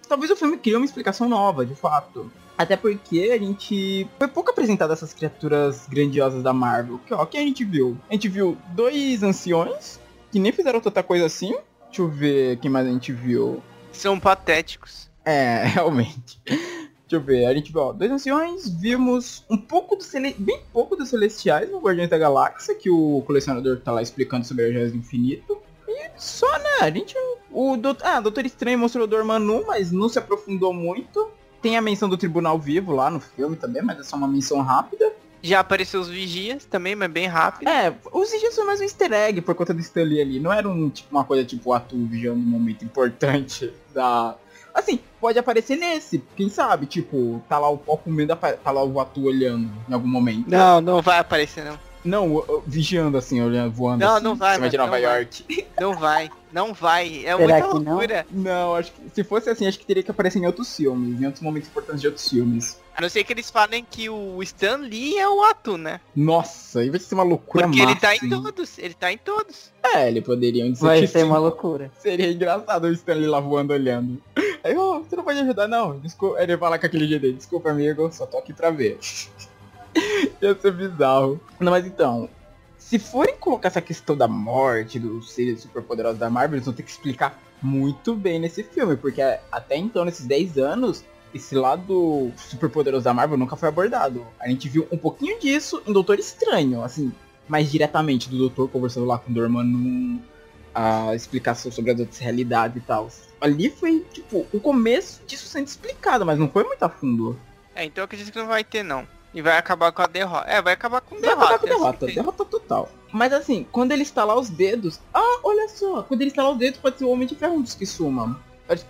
talvez o filme crie uma explicação nova, de fato. Até porque a gente foi pouco apresentado essas criaturas grandiosas da Marvel. Que, ó, o que a gente viu? A gente viu dois anciões que nem fizeram tanta coisa assim. Deixa eu ver quem mais a gente viu. São patéticos. É, realmente. Deixa eu ver, a gente viu ó, dois anciões, vimos um pouco do cele... bem pouco dos celestiais no Guardiões da Galáxia, que o colecionador tá lá explicando sobre a Joias do Infinito. E só, né, a gente... O Doutor... Ah, Doutor Estranho mostrou o Dormammu, mas não se aprofundou muito. Tem a menção do Tribunal Vivo lá no filme também, mas é só uma menção rápida. Já apareceu os vigias também, mas bem rápido. É, os vigias foi mais um easter egg por conta do Stanley ali. Não era um, tipo, uma coisa tipo o Atu vigiando um momento importante da. Assim, pode aparecer nesse, quem sabe, tipo, tá lá o pó comendo, tá lá o Atu olhando em algum momento. Não, não vai aparecer não. Não, vigiando assim, olhando, voando. Não, assim, não vai, em cima de mano, Nova não vai. York. Não vai, não vai. É Será muita que não? loucura. Não, acho que se fosse assim, acho que teria que aparecer em outros filmes, em outros momentos importantes de outros filmes. A não ser que eles falem que o Stan Lee é o Atu, né? Nossa, aí vai ser uma loucura Porque ele tá massa, em hein? todos, ele tá em todos. É, ele poderiam dizer Vai que ser sim. uma loucura. Seria engraçado o Stanley lá voando olhando. Aí, ó, você não pode ajudar não. Desculpa. Ele fala com aquele jeito dele, desculpa amigo, só tô aqui pra ver. Ia ser bizarro. Não, mas então. Se forem colocar essa questão da morte dos seres superpoderosos da Marvel, eles vão ter que explicar muito bem nesse filme, porque até então, nesses 10 anos, esse lado superpoderoso da Marvel nunca foi abordado. A gente viu um pouquinho disso em Doutor Estranho, assim, mais diretamente do Doutor conversando lá com o Dormammu, a explicação sobre as outras realidades e tal. Ali foi, tipo, o começo disso sendo explicado, mas não foi muito a fundo. É, então eu acredito que não vai ter não. E vai acabar com a derrota. É, vai acabar com Vai derrota. acabar com assim, derrota, tem- derrota total. Mas assim, quando ele estalar os dedos. Ah, olha só, quando ele estalar os dedos pode ser o Homem de Ferro dos que suma.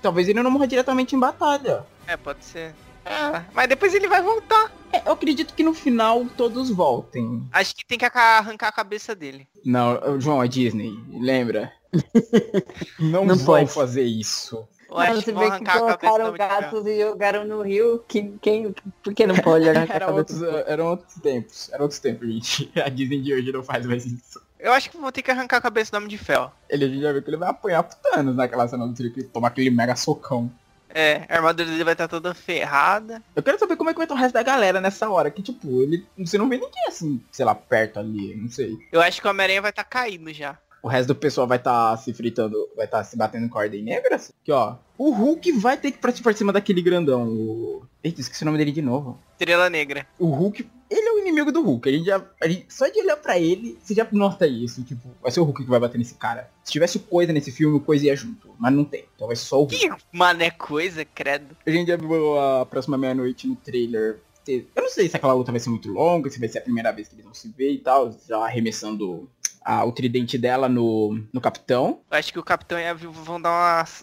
Talvez ele não morra diretamente em batalha. É, pode ser. É, mas depois ele vai voltar. É, eu acredito que no final todos voltem. Acho que tem que arrancar a cabeça dele. Não, João, é Disney, lembra? não, Não vão pode. fazer isso. Eu acho Mano, que você vê que colocaram gatos e jogaram no rio. Que, quem, por que não pode arrancar a Era outros, eram outros tempos. Eram outros tempos, gente. A Disney de hoje não faz mais isso. Eu acho que vou ter que arrancar a cabeça do Homem de Ferro. Ele a gente já viu que ele vai apanhar pro Thanos naquela cena do trio que ele toma aquele mega socão. É, a armadura dele vai estar toda ferrada. Eu quero saber como é que vai estar o resto da galera nessa hora. Que tipo, ele. Você não vê ninguém assim, sei lá, perto ali, não sei. Eu acho que o Homem-Aranha vai estar caído já. O resto do pessoal vai estar se fritando, vai estar se batendo com a ordem negra. Aqui, ó. O Hulk vai ter que participar de cima daquele grandão. O... Eita, esqueci o nome dele de novo. Estrela Negra. O Hulk, ele é o inimigo do Hulk. A gente já, só de olhar pra ele, você já nota isso. Tipo, vai ser o Hulk que vai bater nesse cara. Se tivesse coisa nesse filme, o coisa ia junto. Mas não tem. Então vai ser só o Hulk. Que mané coisa, credo. A gente já viu a próxima meia-noite no trailer. Eu não sei se aquela luta vai ser muito longa, se vai ser a primeira vez que eles vão se ver e tal. Já arremessando a- o tridente dela no, no capitão. Eu acho que o Capitão e a Viúva vão dar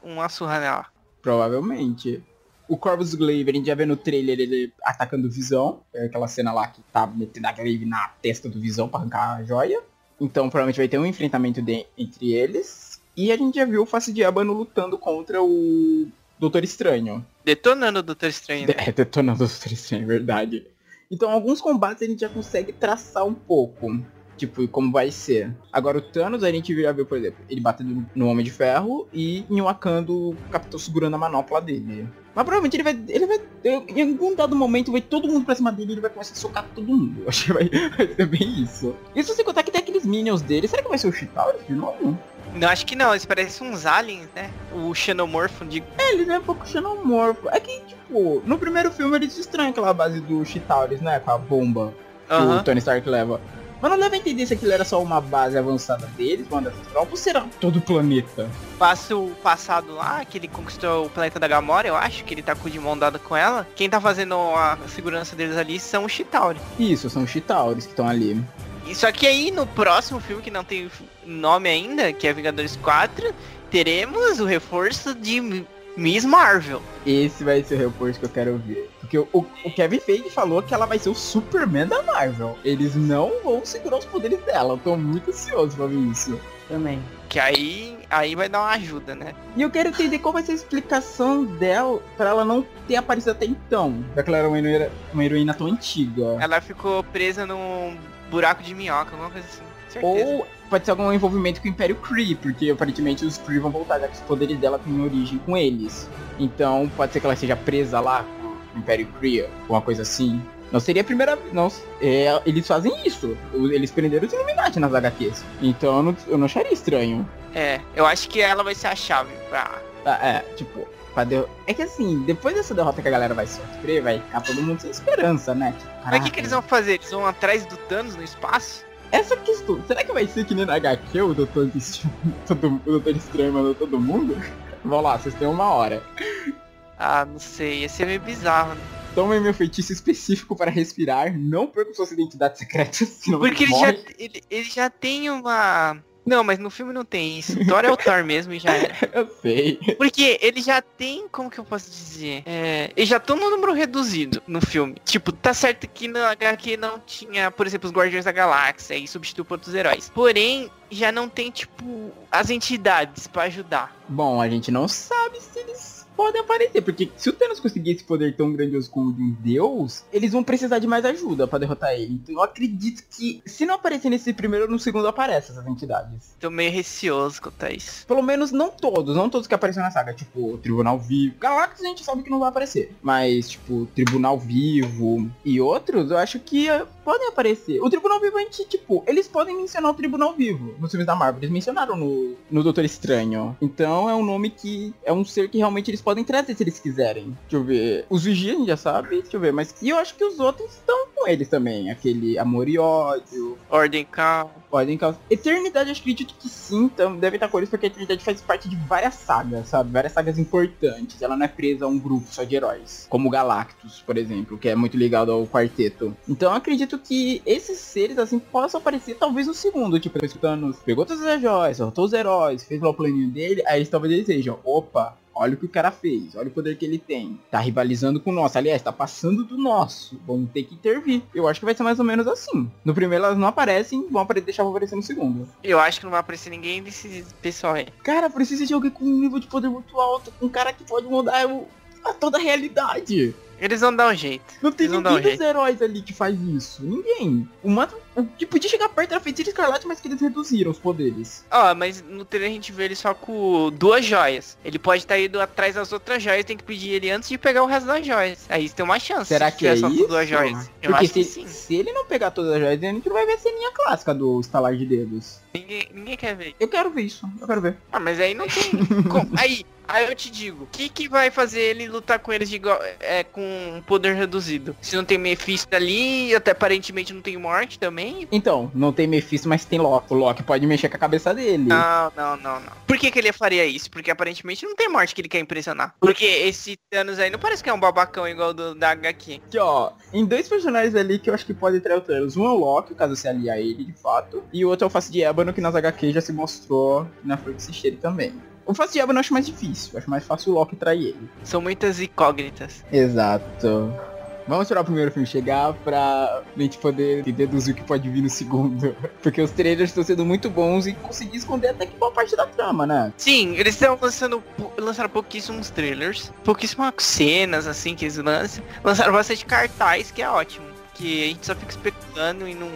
uma, uma surra nela. Provavelmente. O Corvus Glaive, a gente já vê no trailer ele atacando o Visão. É aquela cena lá que tá metendo a Glaive na testa do Visão pra arrancar a joia. Então provavelmente vai ter um enfrentamento de- entre eles. E a gente já viu o Face de Ébano lutando contra o Doutor Estranho. Detonando o Doutor Estranho. né? É, detonando o Doutor Estranho, é verdade. Então alguns combates a gente já consegue traçar um pouco. Tipo, como vai ser. Agora o Thanos a gente já viu, por exemplo, ele batendo no Homem de Ferro e em Wakanda o Capitão segurando a manopla dele. Mas provavelmente ele vai. Ele vai. Em algum dado momento vai todo mundo pra cima dele e ele vai começar a socar todo mundo. Eu acho que vai, vai ser bem isso. Isso sem contar que tem aqueles minions dele. Será que vai ser o Chitauri de novo? Não, acho que não, eles parecem uns aliens, né? O xenomorfo de. É, ele é um pouco xenomorfo. É que, tipo, no primeiro filme eles estranham aquela base do Chitauris, né? Com a bomba que Aham. o Tony Stark leva. Mas não leva a entender se aquilo era só uma base avançada deles, uma dessas tropas, ou será todo o planeta? Passa o passado lá, que ele conquistou o planeta da Gamora, eu acho, que ele tá com de mão dada com ela. Quem tá fazendo a segurança deles ali são os Chitauri. Isso, são os Chitauris que estão ali. Só que aí no próximo filme, que não tem nome ainda, que é Vingadores 4, teremos o reforço de Miss Marvel. Esse vai ser o reforço que eu quero ver. Porque o, o Kevin Feige falou que ela vai ser o Superman da Marvel. Eles não vão segurar os poderes dela. Eu tô muito ansioso pra ver isso. Também. Que aí, aí vai dar uma ajuda, né? E eu quero entender qual vai ser a explicação dela pra ela não ter aparecido até então. Já que ela era uma heroína, uma heroína tão antiga. Ela ficou presa num buraco de minhoca, alguma coisa assim. Certeza. Ou pode ser algum envolvimento com o Império Kree, porque aparentemente os Kree vão voltar, já que os poderes dela têm origem com eles. Então pode ser que ela seja presa lá com o Império Kree, alguma coisa assim. Não seria a primeira vez. Não, é, eles fazem isso. Eles prenderam os Illuminati nas HQs. Então eu não, eu não acharia estranho. É, eu acho que ela vai ser a chave pra. Ah, É, tipo, derro- É que assim, depois dessa derrota que a galera vai sofrer, vai ficar todo mundo sem esperança, né? Tipo, Mas o que, que eles vão fazer? Eles vão atrás do Thanos no espaço? Essa questão, será que vai ser que nem na HQ o Doutor todo, o Doutor Estranho mandou todo mundo? Vamos lá, vocês têm uma hora. Ah, não sei, ia ser meio bizarro, né? Tomem meu feitiço específico para respirar, não percam suas identidades secretas, senão Porque ele vocês já, ele, ele já tem uma. Não, mas no filme não tem isso. Thor é o Thor mesmo e já era. Eu sei. Porque ele já tem, como que eu posso dizer? É, ele já tá no número reduzido no filme. Tipo, tá certo que no HQ não tinha, por exemplo, os Guardiões da Galáxia e substituiu por outros heróis. Porém, já não tem, tipo, as entidades pra ajudar. Bom, a gente não sabe se eles podem aparecer, porque se o Thanos conseguir esse poder tão grandioso como o de um deus, eles vão precisar de mais ajuda pra derrotar ele. Então eu acredito que se não aparecer nesse primeiro, no segundo aparece essas entidades. Tô meio receoso quanto a isso. Pelo menos não todos, não todos que apareceram na saga, tipo, Tribunal Vivo. Galactus a gente sabe que não vai aparecer. Mas, tipo, Tribunal Vivo e outros, eu acho que eh, podem aparecer. O Tribunal Vivo a gente, tipo, eles podem mencionar o Tribunal Vivo nos filmes da Marvel. Eles mencionaram no, no Doutor Estranho. Então é um nome que é um ser que realmente eles podem trazer se eles quiserem. Deixa eu ver. Os Vigias a gente já sabe, deixa eu ver. Mas e eu acho que os outros estão com eles também. Aquele Amor e Ódio, Ordem Calma. Podem causar. Eternidade, eu acredito que sim, então deve estar com eles, porque a Eternidade faz parte de várias sagas, sabe? Várias sagas importantes. Ela não é presa a um grupo só de heróis. Como o Galactus, por exemplo, que é muito ligado ao quarteto. Então eu acredito que esses seres, assim, possam aparecer talvez no segundo. Tipo, o Thanos pegou todas as joias, soltou os heróis, fez lá o planinho dele, aí talvez eles sejam, opa. Olha o que o cara fez, olha o poder que ele tem. Tá rivalizando com o nosso. Aliás, tá passando do nosso. Vamos ter que intervir. Eu acho que vai ser mais ou menos assim. No primeiro elas não aparecem, vão apare- deixar pra aparecer no segundo. Eu acho que não vai aparecer ninguém desse pessoal aí. Cara, precisa de alguém com um nível de poder muito alto, com um cara que pode mudar o- a toda a realidade. Eles vão dar um jeito. Não tem Eles ninguém um dos jeito. heróis ali que faz isso. Ninguém. O, Mato, o que podia chegar perto era Feiticeiro Escarlate, mas que eles reduziram os poderes. Ó, mas no trailer a gente vê ele só com duas joias. Ele pode estar indo atrás das outras joias, tem que pedir ele antes de pegar o resto das joias. Aí tem uma chance. Será se que é tiver só isso? com duas joias. Eu Porque acho que se, sim. se ele não pegar todas as joias, a gente não vai ver a ceninha clássica do estalar de dedos. Ninguém, ninguém quer ver. Eu quero ver isso. Eu quero ver. Ah, mas aí não tem. Com- aí, aí eu te digo, o que, que vai fazer ele lutar com eles de igual, é, com um poder reduzido? Se não tem Mephisto ali, até aparentemente não tem morte também. Então, não tem Mephisto, mas tem Loki. O Loki pode mexer com a cabeça dele. Não, não, não, não. Por que, que ele faria isso? Porque aparentemente não tem morte que ele quer impressionar. Porque esse Thanos aí não parece que é um babacão igual do da HQ. Aqui, ó, em dois personagens ali que eu acho que pode trair o Thanos. Um é o Loki, caso você alie a ele, de fato. E o outro é o Face de Ébano, que nas HQ já se mostrou na Feiticeira também. O de Ébano eu acho mais difícil. Acho mais fácil o Loki trair ele. São muitas incógnitas. Exato. Vamos esperar o primeiro filme chegar pra gente poder deduzir o que pode vir no segundo. Porque os trailers estão sendo muito bons e conseguir esconder até que boa parte da trama, né? Sim, eles estão lançando, lançaram pouquíssimos trailers, pouquíssimas cenas assim que eles lançam. Lançaram bastante cartaz, que é ótimo. porque a gente só fica especulando e não.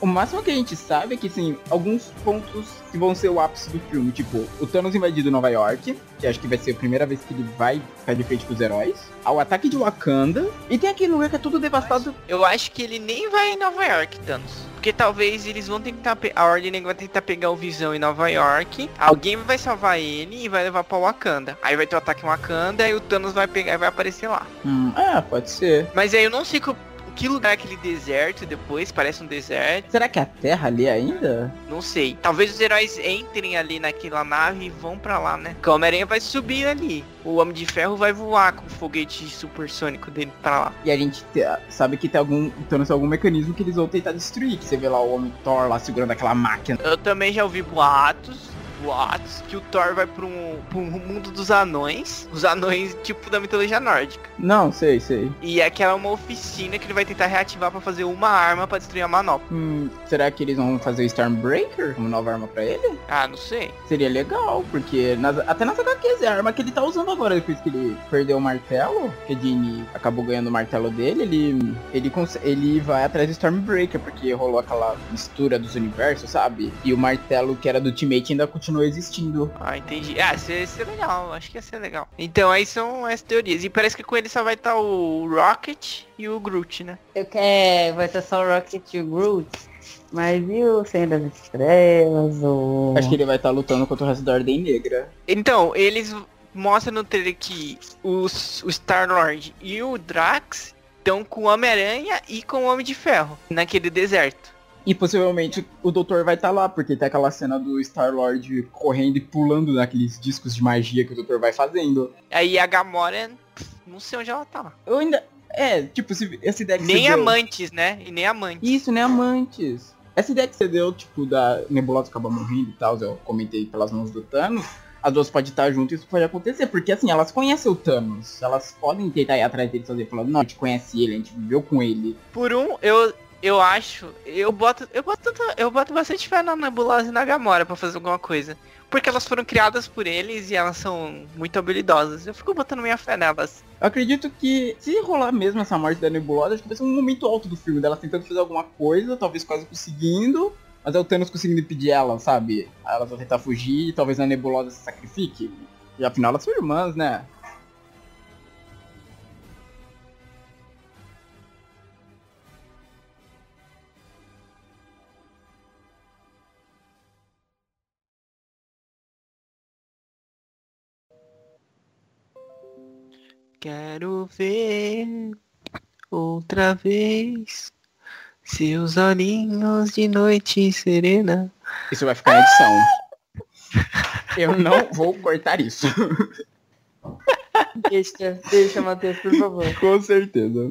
O máximo que a gente sabe é que, sim, alguns pontos que vão ser o ápice do filme, tipo, o Thanos invadindo Nova York, que acho que vai ser a primeira vez que ele vai ficar de frente com os heróis, ao ataque de Wakanda, e tem aquele lugar que é tudo devastado. Eu acho que ele nem vai em Nova York, Thanos. Porque talvez eles vão tentar. A Ordem vai tentar pegar o Visão em Nova York. Alguém vai salvar ele e vai levar pra Wakanda. Aí vai ter o ataque em Wakanda e o Thanos vai pegar e vai aparecer lá. Hum, é, pode ser. Mas aí eu não sei que, que lugar é aquele deserto depois, parece um deserto. Será que é a Terra ali ainda? Não sei. Talvez os heróis entrem ali naquela nave e vão pra lá, né? O Homem-Aranha vai subir ali. O Homem de Ferro vai voar com o foguete supersônico dele pra lá. E a gente te- sabe que tem algum, o Thanos tem algum mecanismo que eles vão tentar destruir, que você vê lá o Homem Thor lá segurando aquela máquina. Eu também já ouvi boatos, boatos, que o Thor vai pra um, pra um mundo dos anões. Os anões, tipo, da mitologia nórdica. Não, sei, sei. E aquela é uma oficina que ele vai tentar reativar pra fazer uma arma pra destruir a manopla. Hum, será que eles vão fazer o Stormbreaker como nova arma pra ele? Ah, não sei. Seria legal, porque nas- até nas HQs é a arma que ele tá usando agora, depois que ele perdeu o martelo, que a acabou ganhando o martelo dele, ele, ele, ele vai atrás do Stormbreaker, porque rolou aquela mistura dos universos, sabe? E o martelo que era do Ultimate ainda continua existindo. Ah, entendi. Ah, isso ia ser legal. Acho que ia ser legal. Então, aí são as teorias. E parece que com ele só vai estar o Rocket e o Groot, né? Eu quero, vai ter só o Rocket e o Groot. Mas e o Senhor das Estrelas, o... Acho que ele vai estar lutando contra o resto da Ordem Negra. Então, eles mostram no trailer que os, o Star-Lord e o Drax estão com o Homem-Aranha e com o Homem de Ferro naquele deserto. E possivelmente o Doutor vai estar lá, porque tem aquela cena do Star-Lord correndo e pulando naqueles discos de magia que o Doutor vai fazendo. Aí a Gamora, não sei onde ela tá. Eu ainda. É, tipo, se- essa ideia que Nem você deu- amantes, né? E nem amantes. Isso, nem amantes. Essa ideia que você deu, tipo, da Nebulosa acabar morrendo e tal, eu comentei pelas mãos do Thanos. As duas podem estar juntas e isso pode acontecer, porque assim, elas conhecem o Thanos. Elas podem tentar ir atrás dele e fazer, falando, não, a gente conhece ele, a gente viveu com ele. Por um, eu, eu acho, eu boto, eu boto, tanto- eu boto bastante fé na Nebulosa e na Gamora pra fazer alguma coisa. Porque elas foram criadas por eles e elas são muito habilidosas. Eu fico botando minha fé nelas. Eu acredito que se rolar mesmo essa morte da Nebulosa, acho que vai ser um momento alto do filme, delas tentando fazer alguma coisa, talvez quase conseguindo, mas é o Thanos conseguindo impedir ela, sabe? Elas vão tentar fugir talvez a Nebulosa se sacrifique. E afinal elas são irmãs, né? Quero ver outra vez seus olhinhos de noite serena. Isso vai ficar na edição. Eu não vou cortar isso. Deixa, deixa, Matheus, por favor. Com certeza.